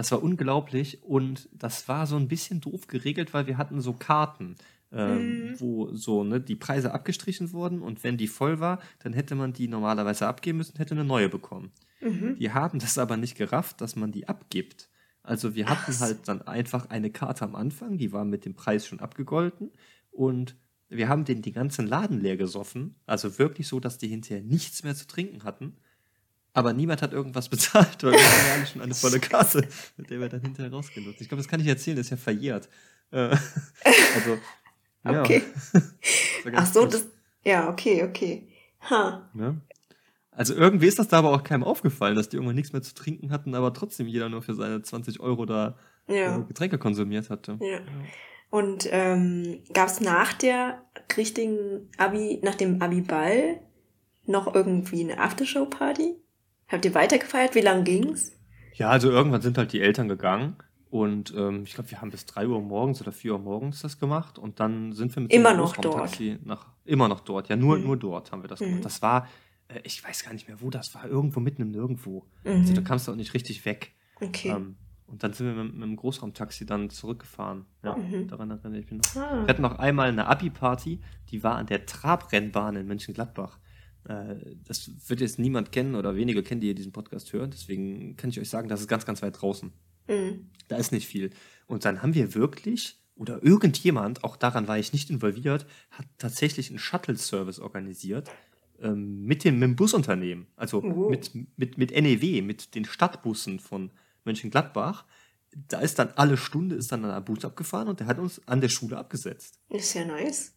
Das war unglaublich und das war so ein bisschen doof geregelt, weil wir hatten so Karten, ähm, Mhm. wo so ne, die Preise abgestrichen wurden und wenn die voll war, dann hätte man die normalerweise abgeben müssen, hätte eine neue bekommen. Mhm. Die haben das aber nicht gerafft, dass man die abgibt. Also wir hatten Was? halt dann einfach eine Karte am Anfang, die war mit dem Preis schon abgegolten und wir haben den die ganzen Laden leer gesoffen, also wirklich so, dass die hinterher nichts mehr zu trinken hatten. Aber niemand hat irgendwas bezahlt, weil wir hatten ja alle schon eine volle Karte, mit der wir dann hinterher rausgenutzt. Ich glaube, das kann ich erzählen, das ist ja verjährt. Äh, also, ja. Okay. Ach so, das. Ja, okay, okay. Ha. Ne? Also irgendwie ist das da aber auch keinem aufgefallen, dass die irgendwann nichts mehr zu trinken hatten, aber trotzdem jeder nur für seine 20 Euro da äh, Ja. Getränke konsumiert hatte. Ja. Und ähm, gab es nach der richtigen Abi, nach dem Abi-Ball noch irgendwie eine Aftershow-Party? Habt ihr weitergefeiert? Wie lang ging's? Ja, also irgendwann sind halt die Eltern gegangen und ähm, ich glaube, wir haben bis 3 Uhr morgens oder 4 Uhr morgens das gemacht und dann sind wir mit Immer dem noch Großraumtaxi nach immer noch dort. Ja, nur Mhm. nur dort haben wir das Mhm. gemacht. Das war äh, ich weiß gar nicht mehr, wo das war, irgendwo mitten im Nirgendwo. Also da Mhm. kamst du auch nicht richtig weg. Okay. Ähm, und dann sind wir mit, mit dem Großraumtaxi dann zurückgefahren. Ja, Mhm. daran erinnere ich mich noch. Ah. Wir hatten noch einmal eine Abi-Party, die war an der Trabrennbahn in Mönchengladbach. Äh, Das wird jetzt niemand kennen oder wenige kennen, die hier diesen Podcast hören. Deswegen kann ich euch sagen, das ist ganz, ganz weit draußen. Mhm. Da ist nicht viel. Und dann haben wir wirklich, oder irgendjemand, auch daran war ich nicht involviert, hat tatsächlich einen Shuttle-Service organisiert ähm, mit dem, mit dem Busunternehmen. Also Oh. mit, mit, mit NEW, mit den Stadtbussen von Mönchengladbach. Da ist dann alle Stunde ist dann ein Bus abgefahren und der hat uns an der Schule abgesetzt. Ist ja nice.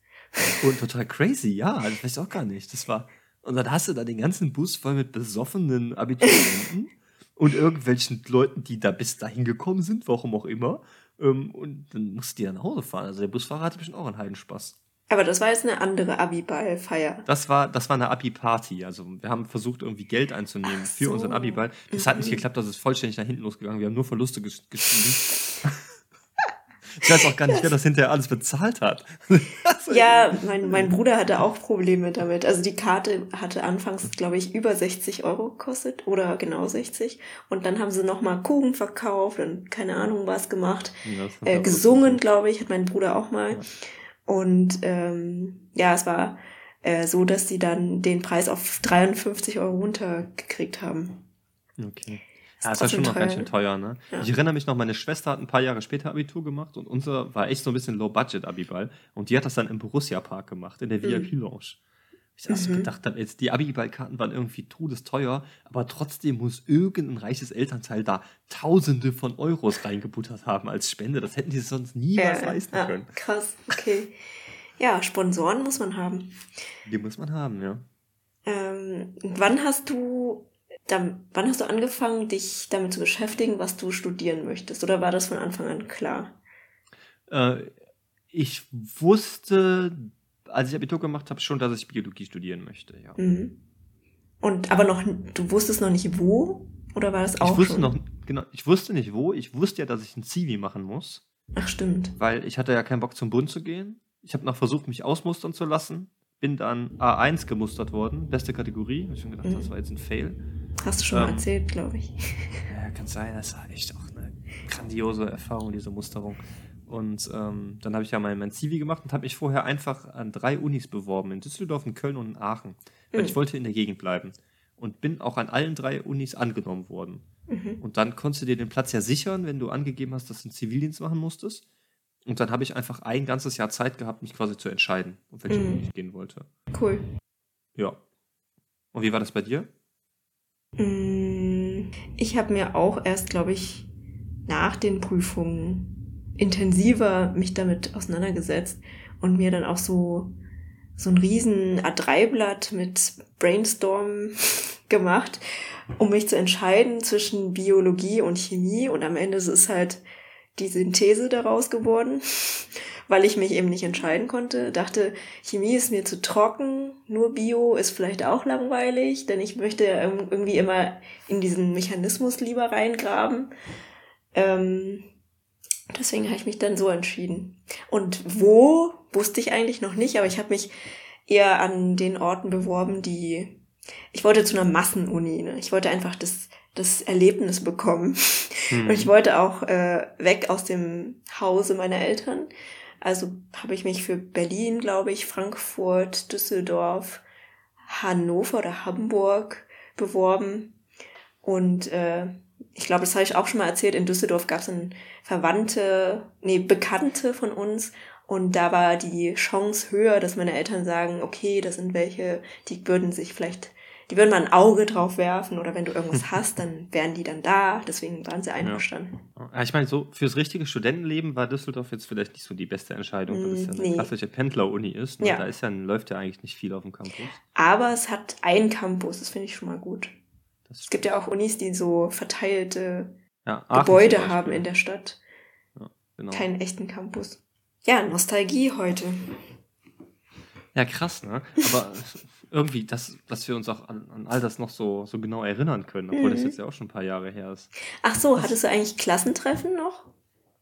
Und total crazy, ja, das weiß ich auch gar nicht. Das war. Und dann hast du da den ganzen Bus voll mit besoffenen Abiturienten und irgendwelchen Leuten, die da bis dahin gekommen sind, warum auch immer. Ähm, und dann musst du die dann nach Hause fahren. Also der Busfahrer hatte bestimmt auch einen Heidenspaß. Aber das war jetzt eine andere Abi-Ball-Feier. Das war, das war eine Abi-Party. Also wir haben versucht, irgendwie Geld einzunehmen Ach für so. unsern Abi-Ball. Das hat nicht Mhm. geklappt, das ist vollständig nach hinten losgegangen. Wir haben nur Verluste ges geschrieben. ich weiß auch gar nicht, wer das hinterher alles bezahlt hat. Ja, mein, mein Bruder hatte auch Probleme damit. Also die Karte hatte anfangs, glaube ich, über 60 Euro gekostet oder genau 60. Und dann haben sie nochmal Kuchen verkauft und keine Ahnung was gemacht. Ja, Äh, gesungen, glaube ich, hat mein Bruder auch mal. Ja. Und ähm, ja, es war äh, so, dass sie dann den Preis auf 53 Euro runtergekriegt haben. Okay. Ja, das war schon noch ganz schön teuer, ne? Ja. Ich erinnere mich noch, meine Schwester hat ein paar Jahre später Abitur gemacht und unser war echt so ein bisschen Low-Budget-Abiball. Und die hat das dann im Borussia-Park gemacht, in der mhm. VIP-Lounge. Ich also mhm. gedacht habe, jetzt die Abiballkarten waren irgendwie todesteuer, aber trotzdem muss irgendein reiches Elternteil da Tausende von Euros reingebuttert haben als Spende. Das hätten die sonst niemals äh, leisten ja, können. Krass, okay. Ja, Sponsoren muss man haben. Die muss man haben, ja. Ähm, wann hast du dann, wann hast du angefangen, dich damit zu beschäftigen, was du studieren möchtest? Oder war das von Anfang an klar? Äh, ich wusste, als ich Abitur gemacht habe, schon, dass ich Biologie studieren möchte, ja. Mhm. Und aber noch, du wusstest noch nicht wo? Oder war das auch ich wusste schon? noch, genau, ich wusste nicht wo. Ich wusste ja, dass ich ein Zivi machen muss. Ach, stimmt. Weil ich hatte ja keinen Bock zum Bund zu gehen. Ich habe noch versucht, mich ausmustern zu lassen. Bin dann A1 gemustert worden, beste Kategorie. Ich habe schon gedacht, mhm. das war jetzt ein Fail. Hast du schon ähm, mal erzählt, glaube ich. Ja, kann sein. Das war echt auch eine grandiose Erfahrung, diese Musterung. Und ähm, dann habe ich ja mein, mein Zivi gemacht und habe mich vorher einfach an drei Unis beworben, in Düsseldorf, in Köln und in Aachen. Weil mhm. ich wollte in der Gegend bleiben. Und bin auch an allen drei Unis angenommen worden. Mhm. Und dann konntest du dir den Platz ja sichern, wenn du angegeben hast, dass du einen Zivildienst machen musstest. Und dann habe ich einfach ein ganzes Jahr Zeit gehabt, mich quasi zu entscheiden, auf welche mhm. Uni ich gehen wollte. Cool. Ja. Und wie war das bei dir? Mm, ich habe mir auch erst, glaube ich, nach den Prüfungen intensiver mich damit auseinandergesetzt und mir dann auch so so ein riesen A3-Blatt mit Brainstorm gemacht, um mich zu entscheiden zwischen Biologie und Chemie. Und am Ende ist es halt die Synthese daraus geworden weil ich mich eben nicht entscheiden konnte. Dachte, Chemie ist mir zu trocken, nur Bio ist vielleicht auch langweilig, denn ich möchte irgendwie immer in diesen Mechanismus lieber reingraben. Ähm, deswegen habe ich mich dann so entschieden. Und wo, wusste ich eigentlich noch nicht, aber ich habe mich eher an den Orten beworben, die ich wollte zu einer Massenuni. Ne? Ich wollte einfach das, das Erlebnis bekommen. Mhm. Und ich wollte auch äh, weg aus dem Hause meiner Eltern. Also habe ich mich für Berlin, glaube ich, Frankfurt, Düsseldorf, Hannover oder Hamburg beworben. Und äh, ich glaube, das habe ich auch schon mal erzählt, in Düsseldorf gab es ein Verwandte, nee, Bekannte von uns. Und da war die Chance höher, dass meine Eltern sagen, okay, das sind welche, die würden sich vielleicht die würden mal ein Auge drauf werfen oder wenn du irgendwas hast, dann wären die dann da. Deswegen waren sie einverstanden. Ja. Ich meine, so fürs richtige Studentenleben war Düsseldorf jetzt vielleicht nicht so die beste Entscheidung, weil es ja eine nee. klassische Pendler-Uni ist. Ne? Ja. Da ist ja, läuft ja eigentlich nicht viel auf dem Campus. Aber es hat einen Campus, das finde ich schon mal gut. Es gibt ja auch Unis, die so verteilte ja, Gebäude haben in der Stadt. Genau. Keinen echten Campus. Ja, Nostalgie heute. Ja, krass, ne? Aber irgendwie, dass, dass wir uns auch an, an all das noch so, so genau erinnern können, obwohl mhm. das jetzt ja auch schon ein paar Jahre her ist. Ach so, das, hattest du eigentlich Klassentreffen noch?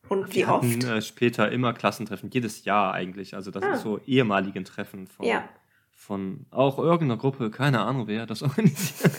Und wie oft? Hatten, äh, später immer Klassentreffen, jedes Jahr eigentlich. Also das ah. ist so ehemaligen Treffen von, ja. von auch irgendeiner Gruppe, keine Ahnung wer das organisiert.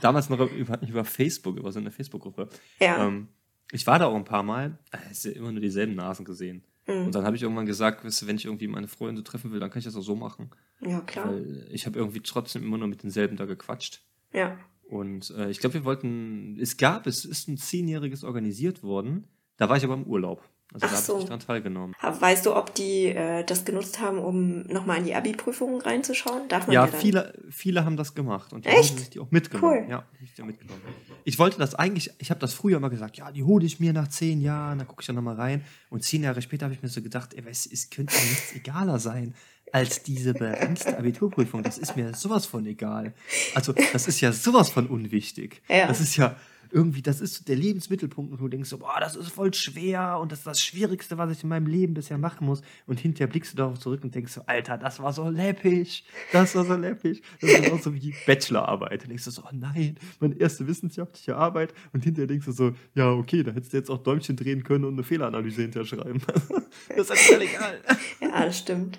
Damals noch über, über Facebook, über so eine Facebook-Gruppe. Ja. Ähm, ich war da auch ein paar Mal, es äh, immer nur dieselben Nasen gesehen. Mhm. Und dann habe ich irgendwann gesagt, weißt du, wenn ich irgendwie meine Freunde treffen will, dann kann ich das auch so machen. Ja, klar. Weil ich habe irgendwie trotzdem immer nur mit denselben da gequatscht. Ja. Und äh, ich glaube, wir wollten, es gab, es ist ein zehnjähriges organisiert worden. Da war ich aber im Urlaub. Also Ach da so. habe ich dran teilgenommen. Weißt du, ob die äh, das genutzt haben, um nochmal in die Abi-Prüfungen reinzuschauen? Darf man ja, ja viele, viele haben das gemacht und die Echt? haben sich die auch mitgenommen. Cool. Ja, ich, die mitgenommen. ich wollte das eigentlich, ich habe das früher immer gesagt, ja, die hole ich mir nach zehn Jahren, da gucke ich dann nochmal rein. Und zehn Jahre später habe ich mir so gedacht, ey, es, es könnte mir nichts egaler sein als diese begrenzte Abiturprüfung. Das ist mir sowas von egal. Also, das ist ja sowas von unwichtig. Ja. Das ist ja, irgendwie, das ist der Lebensmittelpunkt und du denkst so, boah, das ist voll schwer und das ist das Schwierigste, was ich in meinem Leben bisher machen muss. Und hinterher blickst du darauf zurück und denkst so, Alter, das war so läppig, das war so läppig. Das ist auch so wie die Bachelorarbeit. Und denkst du so, oh nein, meine erste wissenschaftliche Arbeit. Und hinterher denkst du so, ja, okay, da hättest du jetzt auch Däumchen drehen können und eine Fehleranalyse hinterher schreiben. das ist völlig egal. ja, das stimmt.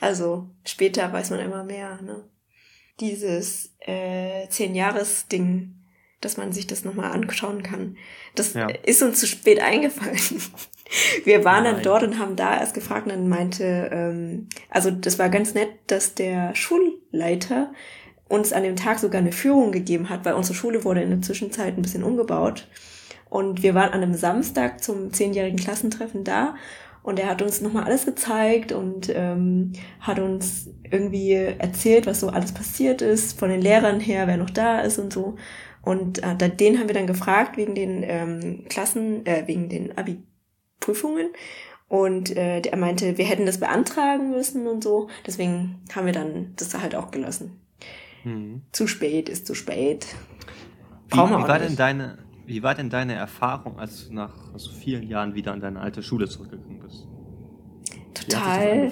Also später weiß man immer mehr, ne? Dieses äh, Zehn-Jahres-Ding dass man sich das nochmal anschauen kann. Das ja. ist uns zu spät eingefallen. Wir waren Nein. dann dort und haben da erst gefragt und dann meinte, ähm, also das war ganz nett, dass der Schulleiter uns an dem Tag sogar eine Führung gegeben hat, weil unsere Schule wurde in der Zwischenzeit ein bisschen umgebaut. Und wir waren an einem Samstag zum zehnjährigen Klassentreffen da und er hat uns nochmal alles gezeigt und ähm, hat uns irgendwie erzählt, was so alles passiert ist, von den Lehrern her, wer noch da ist und so. Und äh, den haben wir dann gefragt wegen den ähm, Klassen, äh, wegen den Abi-Prüfungen. Und äh, er meinte, wir hätten das beantragen müssen und so. Deswegen haben wir dann das halt auch gelassen. Hm. Zu spät ist zu spät. Wie, wie war denn deine, wie war denn deine Erfahrung, als du nach so vielen Jahren wieder an deine alte Schule zurückgekommen bist? Total,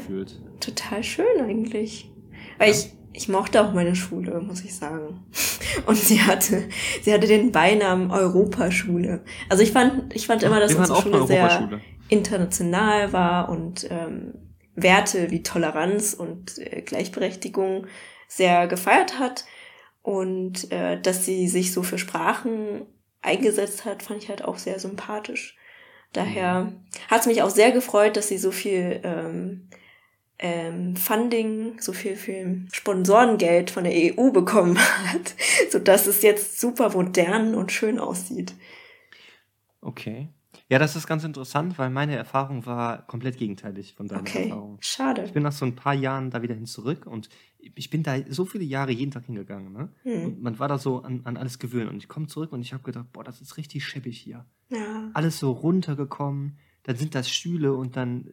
total schön eigentlich. Weil ja. ich, ich mochte auch meine Schule, muss ich sagen. Und sie hatte, sie hatte den Beinamen Europaschule. Also ich fand, ich fand immer, dass unsere Schule sehr international war und ähm, Werte wie Toleranz und äh, Gleichberechtigung sehr gefeiert hat und äh, dass sie sich so für Sprachen eingesetzt hat, fand ich halt auch sehr sympathisch. Daher mhm. hat es mich auch sehr gefreut, dass sie so viel ähm, ähm, Funding, so viel für Sponsorengeld von der EU bekommen hat, so dass es jetzt super modern und schön aussieht. Okay. Ja, das ist ganz interessant, weil meine Erfahrung war komplett gegenteilig von deiner okay. Erfahrung. Schade. Ich bin nach so ein paar Jahren da wieder hin zurück und ich bin da so viele Jahre jeden Tag hingegangen. Ne? Hm. Und man war da so an, an alles gewöhnt. Und ich komme zurück und ich habe gedacht, boah, das ist richtig scheppig hier. Ja. Alles so runtergekommen. Dann sind das Stühle und dann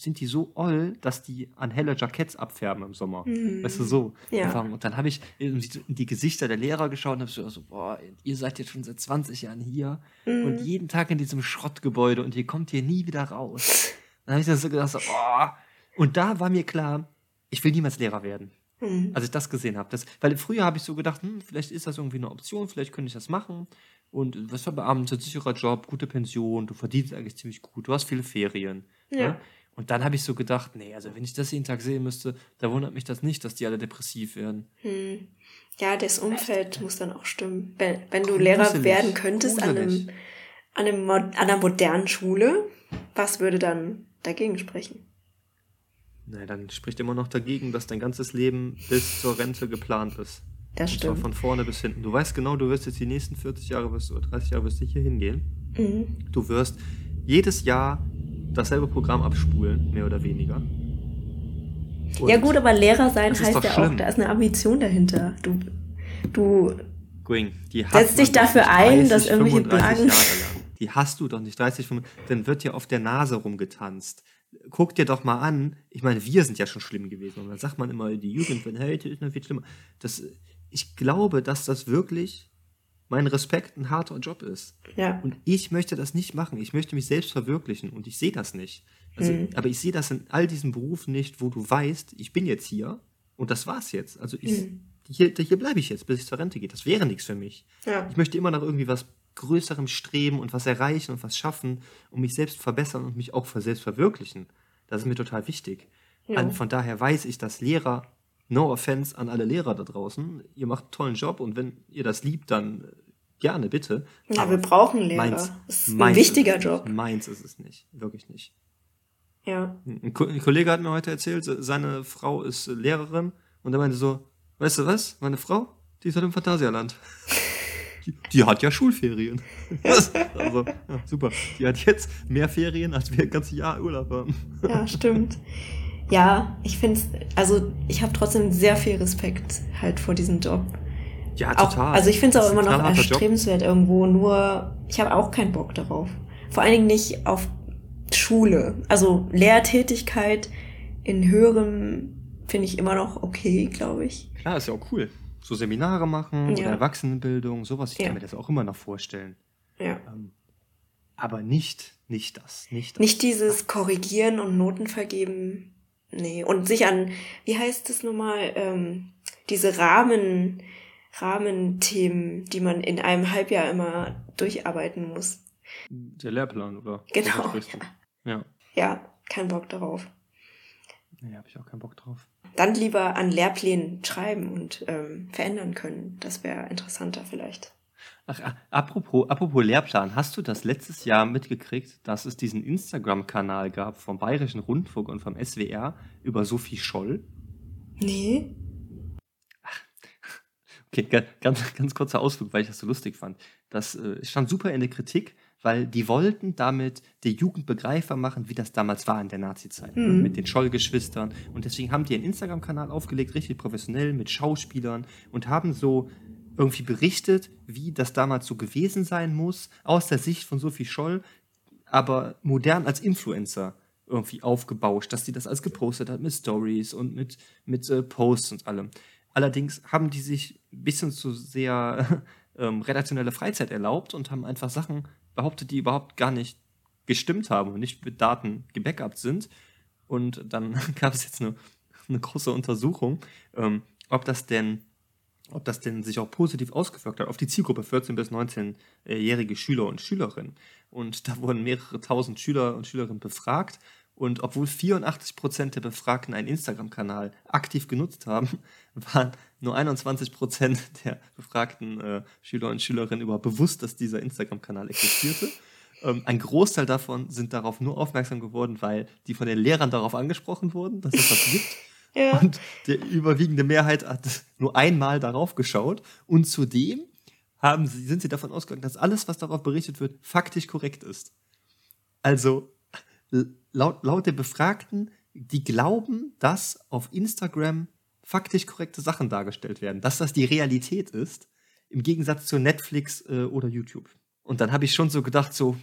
sind die so oll, dass die an helle Jacketts abfärben im Sommer. Mhm. Weißt du, so. Ja. Und dann habe ich in die Gesichter der Lehrer geschaut und habe so, also, boah, ihr seid jetzt schon seit 20 Jahren hier mhm. und jeden Tag in diesem Schrottgebäude und ihr kommt hier nie wieder raus. Dann habe ich das so gedacht, so, boah. Und da war mir klar, ich will niemals Lehrer werden. Mhm. Als ich das gesehen habe. Weil früher habe ich so gedacht, hm, vielleicht ist das irgendwie eine Option, vielleicht könnte ich das machen. Und was für Beamte, sicherer Job, gute Pension, du verdienst eigentlich ziemlich gut, du hast viele Ferien. Ja. ja? Ne? Und dann habe ich so gedacht, nee, also wenn ich das jeden Tag sehen müsste, da wundert mich das nicht, dass die alle depressiv werden. Hm. Ja, das Umfeld muss dann auch stimmen. Wenn, wenn du Lehrer werden könntest an, einem, an, einem, an einer modernen Schule, was würde dann dagegen sprechen? Na, dann spricht immer noch dagegen, dass dein ganzes Leben bis zur Rente geplant ist. Das stimmt. Von vorne bis hinten. Du weißt genau, du wirst jetzt die nächsten 40 Jahre wirst, oder 30 Jahre wirst du hier hingehen. Mhm. Du wirst jedes Jahr dasselbe Programm abspulen, mehr oder weniger. Und ja gut, aber Lehrer sein heißt ja schlimm. auch, da ist eine Ambition dahinter. Du, du Going, setzt dich dafür 30, ein, dass irgendwelche Blagen... Die hast du doch nicht 30, 35, dann wird dir auf der Nase rumgetanzt. Guck dir doch mal an, ich meine, wir sind ja schon schlimm gewesen. Und dann sagt man immer, die Jugend wird heute ist noch viel schlimmer. Das, ich glaube, dass das wirklich mein Respekt ein harter Job ist. Ja. Und ich möchte das nicht machen. Ich möchte mich selbst verwirklichen und ich sehe das nicht. Also, mhm. Aber ich sehe das in all diesen Berufen nicht, wo du weißt, ich bin jetzt hier und das war's jetzt. Also ich, mhm. hier, hier bleibe ich jetzt, bis ich zur Rente gehe. Das wäre nichts für mich. Ja. Ich möchte immer nach irgendwie was Größerem streben und was erreichen und was schaffen und mich selbst verbessern und mich auch selbst verwirklichen. Das ist mir total wichtig. Ja. von daher weiß ich, dass Lehrer no offense an alle Lehrer da draußen. Ihr macht einen tollen Job und wenn ihr das liebt, dann gerne, bitte. Ja, Aber wir brauchen Lehrer. Meins, das ist ein wichtiger ist Job. Meins ist es nicht. Wirklich nicht. Ja. Ein, Kollege hat mir heute erzählt, seine Frau ist Lehrerin und er meinte so, weißt du was, meine Frau, die ist halt im Phantasialand. Die, die, hat ja Schulferien. also, ja, super. Die hat jetzt mehr Ferien, als wir ein ganzes Jahr Urlaub haben. Ja, stimmt ja, ich finde es, also ich habe trotzdem sehr viel Respekt halt vor diesem Job. Ja, total. Auch, also ich finde es auch immer noch erstrebenswert Job. irgendwo, nur ich habe auch keinen Bock darauf. Vor allen Dingen nicht auf Schule. Also Lehrtätigkeit in höherem finde ich immer noch okay, glaube ich. Klar, ist ja auch cool. So Seminare machen ja. oder Erwachsenenbildung, sowas, ich ja. kann mir das auch immer noch vorstellen. Ja. Ähm, aber nicht, nicht das, nicht das. Nicht dieses Korrigieren und Noten vergeben Nee, und sich an, wie heißt das nochmal, ähm, diese Rahmen, Rahmenthemen, die man in einem Halbjahr immer durcharbeiten muss. Der Lehrplan, oder? Genau. Ja. Ja, kein Bock darauf. Nee, habe ich auch keinen Bock drauf. Dann lieber an Lehrplänen schreiben und ähm, verändern können. Das wäre interessanter vielleicht. Ach, apropos, apropos Lehrplan, hast du das letztes Jahr mitgekriegt, dass es diesen Instagram-Kanal gab vom Bayerischen Rundfunk und vom SWR über Sophie Scholl? Nee. Okay, ga- ganz, ganz kurzer Ausflug, weil ich das so lustig fand. Das äh, stand super in der Kritik, weil die wollten damit der Jugend begreifbar machen, wie das damals war in der Nazi-Zeit. Mhm. Mit den Schollgeschwistern. Und deswegen haben die einen Instagram-Kanal aufgelegt, richtig professionell, mit Schauspielern und haben so irgendwie berichtet, wie das damals so gewesen sein muss, aus der Sicht von Sophie Scholl, aber modern als Influencer irgendwie aufgebauscht, dass sie das alles gepostet hat mit Stories und mit, mit äh, Posts und allem. Allerdings haben die sich ein bisschen zu sehr ähm, redaktionelle Freizeit erlaubt und haben einfach Sachen behauptet, die überhaupt gar nicht gestimmt haben und nicht mit Daten gebackupt sind. Und dann gab es jetzt eine, eine große Untersuchung, ähm, ob das denn ob das denn sich auch positiv ausgewirkt hat auf die Zielgruppe 14- bis 19-jährige Schüler und Schülerinnen. Und da wurden mehrere tausend Schüler und Schülerinnen befragt. Und obwohl 84 Prozent der Befragten einen Instagram-Kanal aktiv genutzt haben, waren nur 21 Prozent der befragten äh, Schüler und Schülerinnen überhaupt bewusst, dass dieser Instagram-Kanal existierte. Ähm, ein Großteil davon sind darauf nur aufmerksam geworden, weil die von den Lehrern darauf angesprochen wurden, dass es das gibt. Ja. Und die überwiegende Mehrheit hat nur einmal darauf geschaut. Und zudem haben sie, sind sie davon ausgegangen, dass alles, was darauf berichtet wird, faktisch korrekt ist. Also laut, laut der Befragten, die glauben, dass auf Instagram faktisch korrekte Sachen dargestellt werden, dass das die Realität ist, im Gegensatz zu Netflix äh, oder YouTube. Und dann habe ich schon so gedacht, so,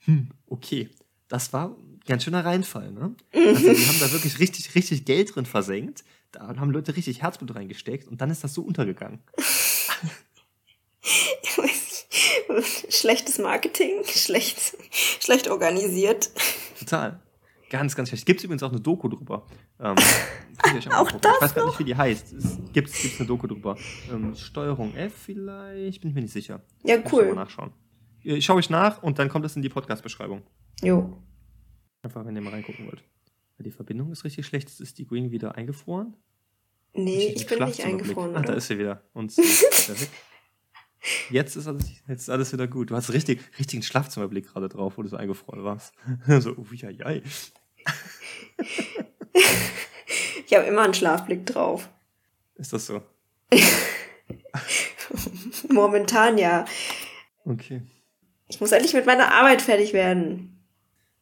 hm, okay, das war ganz schöner Reinfall, ne? Also die haben da wirklich richtig, richtig Geld drin versenkt. Da haben Leute richtig Herzblut reingesteckt und dann ist das so untergegangen. Schlechtes Marketing, schlecht, schlecht organisiert. Total. Ganz, ganz schlecht. Gibt es übrigens auch eine Doku drüber. Ähm, Auch angucken. das Ich weiß gar nicht, wie die heißt. Es gibt gibt's eine Doku drüber. Ähm, Steuerung F vielleicht? Bin ich mir nicht sicher. Ja, Muss ich cool. nachschauen. Äh, Schaue ich nach und dann kommt es in die Podcast-Beschreibung. Jo. Einfach, wenn ihr mal reingucken wollt. Weil Die Verbindung ist richtig schlecht. Ist die Green wieder eingefroren? Nee, Richtig ich bin nicht eingefroren. Ah, da Oder? ist sie wieder. Und sie ist wieder weg. Jetzt ist, alles, jetzt ist alles wieder gut. Du hast richtig, richtigen Schlafzimmerblick gerade drauf, wo du so eingefroren warst. so, ui, ei, ei. Ich habe immer einen Schlafblick drauf. Ist das so? Momentan ja. Okay. Ich muss endlich mit meiner Arbeit fertig werden.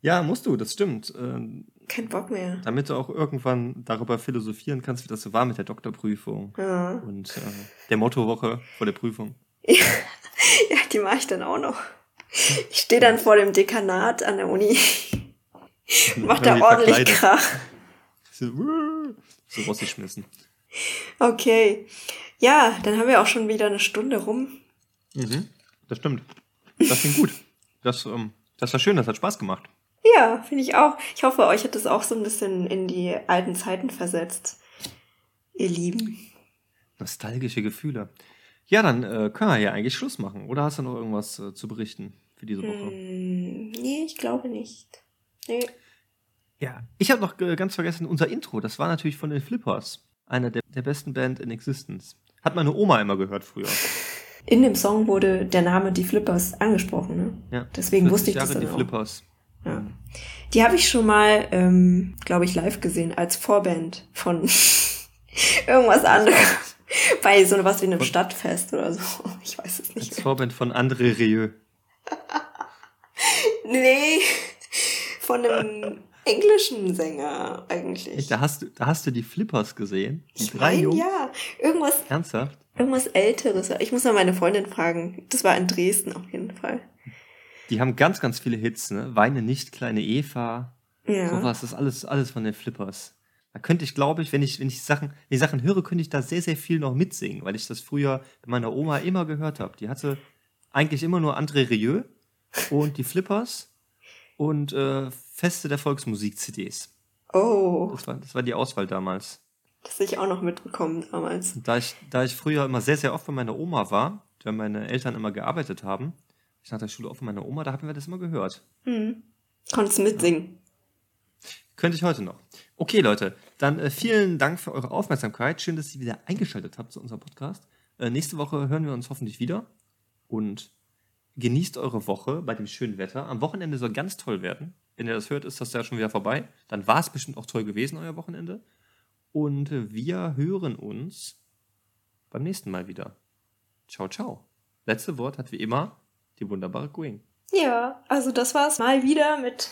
Ja, musst du, das stimmt. Ähm, Kein Bock mehr. damit du auch irgendwann darüber philosophieren kannst, wie das so war mit der Doktorprüfung Ja, und äh, der Mottowoche vor der Prüfung. ja die mache ich dann auch noch. Ich stehe dann vor dem Dekanat an der Uni. Mach da ordentlich verkleidet. Krach. So, so rausgeschmissen. Okay. Ja, dann haben wir auch schon wieder eine Stunde rum. Mhm, das stimmt. Das klingt gut. Das, ähm, das war schön, das hat Spaß gemacht. Ja, finde ich auch. Ich hoffe, euch hat es auch so ein bisschen in die alten Zeiten versetzt. Ihr Lieben. Nostalgische Gefühle. Ja, dann äh, können wir ja eigentlich Schluss machen. Oder hast du noch irgendwas äh, zu berichten für diese Woche? Hm, nee, ich glaube nicht. Nee. Ja, ich habe noch äh, ganz vergessen, unser Intro, das war natürlich von den Flippers. Einer der, der besten Band in Existence. Hat meine Oma immer gehört früher. In dem Song wurde der Name Die Flippers angesprochen, ne? Ja. Deswegen 40 wusste ich das Jahre dann die auch. Flippers. Ja. Die habe ich schon mal, ähm, glaube ich, live gesehen als Vorband von irgendwas anderes. Bei so was wie einem Von- Stadtfest oder so. Ich weiß es nicht Als. Vorband von André Rieu. Nee, von einem englischen Sänger eigentlich. Da hast, du, da hast du die Flippers gesehen. Die Ich drei meine, Jungs. ja. Irgendwas, Ernsthaft? irgendwas Älteres. Ich muss mal meine Freundin fragen. Das war in Dresden auf jeden Fall. Die haben ganz, ganz viele Hits, ne? Weine nicht, kleine Eva. Ja. Sowas, das ist alles, alles von den Flippers. Da könnte ich, glaube ich, wenn ich, wenn ich Sachen, wenn ich Sachen höre, könnte ich da sehr, sehr viel noch mitsingen, weil ich das früher bei meiner Oma immer gehört habe. Die hatte eigentlich immer nur André Rieu und die Flippers und äh, Feste der Volksmusik-CDs. Oh, Das war, das war die Auswahl damals. das habe ich auch noch mitbekommen damals. Und da ich, da ich früher immer sehr, sehr oft bei meiner Oma war, weil meine Eltern immer gearbeitet haben, ich nach der Schule oft bei meiner Oma, da haben wir das immer gehört. Hm. Konntest du mitsingen? Könnte ich heute noch. Okay, Leute, dann äh, vielen Dank für eure Aufmerksamkeit. Schön, dass ihr wieder eingeschaltet habt zu unserem Podcast. Äh, nächste Woche hören wir uns hoffentlich wieder und genießt eure Woche bei dem schönen Wetter. Am Wochenende soll ganz toll werden. Wenn ihr das hört, ist das ja schon wieder vorbei. Dann war es bestimmt auch toll gewesen, euer Wochenende. Und äh, wir hören uns beim nächsten Mal wieder. Ciao, ciao. Letzte Wort hat wie immer die wunderbare Queen. Ja, also das war's mal wieder mit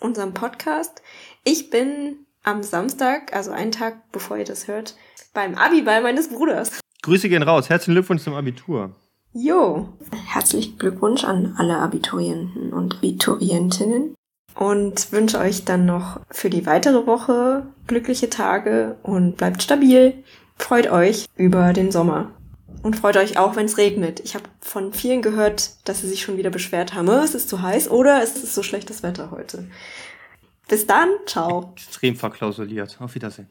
unserem Podcast. Ich bin am Samstag, also einen Tag bevor ihr das hört, beim Abiball meines Bruders. Grüße gehen raus. Herzlichen Glückwunsch zum Abitur. Jo, herzlichen Glückwunsch an alle Abiturienten und Abiturientinnen und wünsche euch dann noch für die weitere Woche glückliche Tage und bleibt stabil. Freut euch über den Sommer. Und freut euch auch, wenn es regnet. Ich habe von vielen gehört, dass sie sich schon wieder beschwert haben, es ist zu heiß oder es ist so schlechtes Wetter heute. Bis dann, ciao. Extrem verklausuliert. Auf Wiedersehen.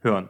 Hören.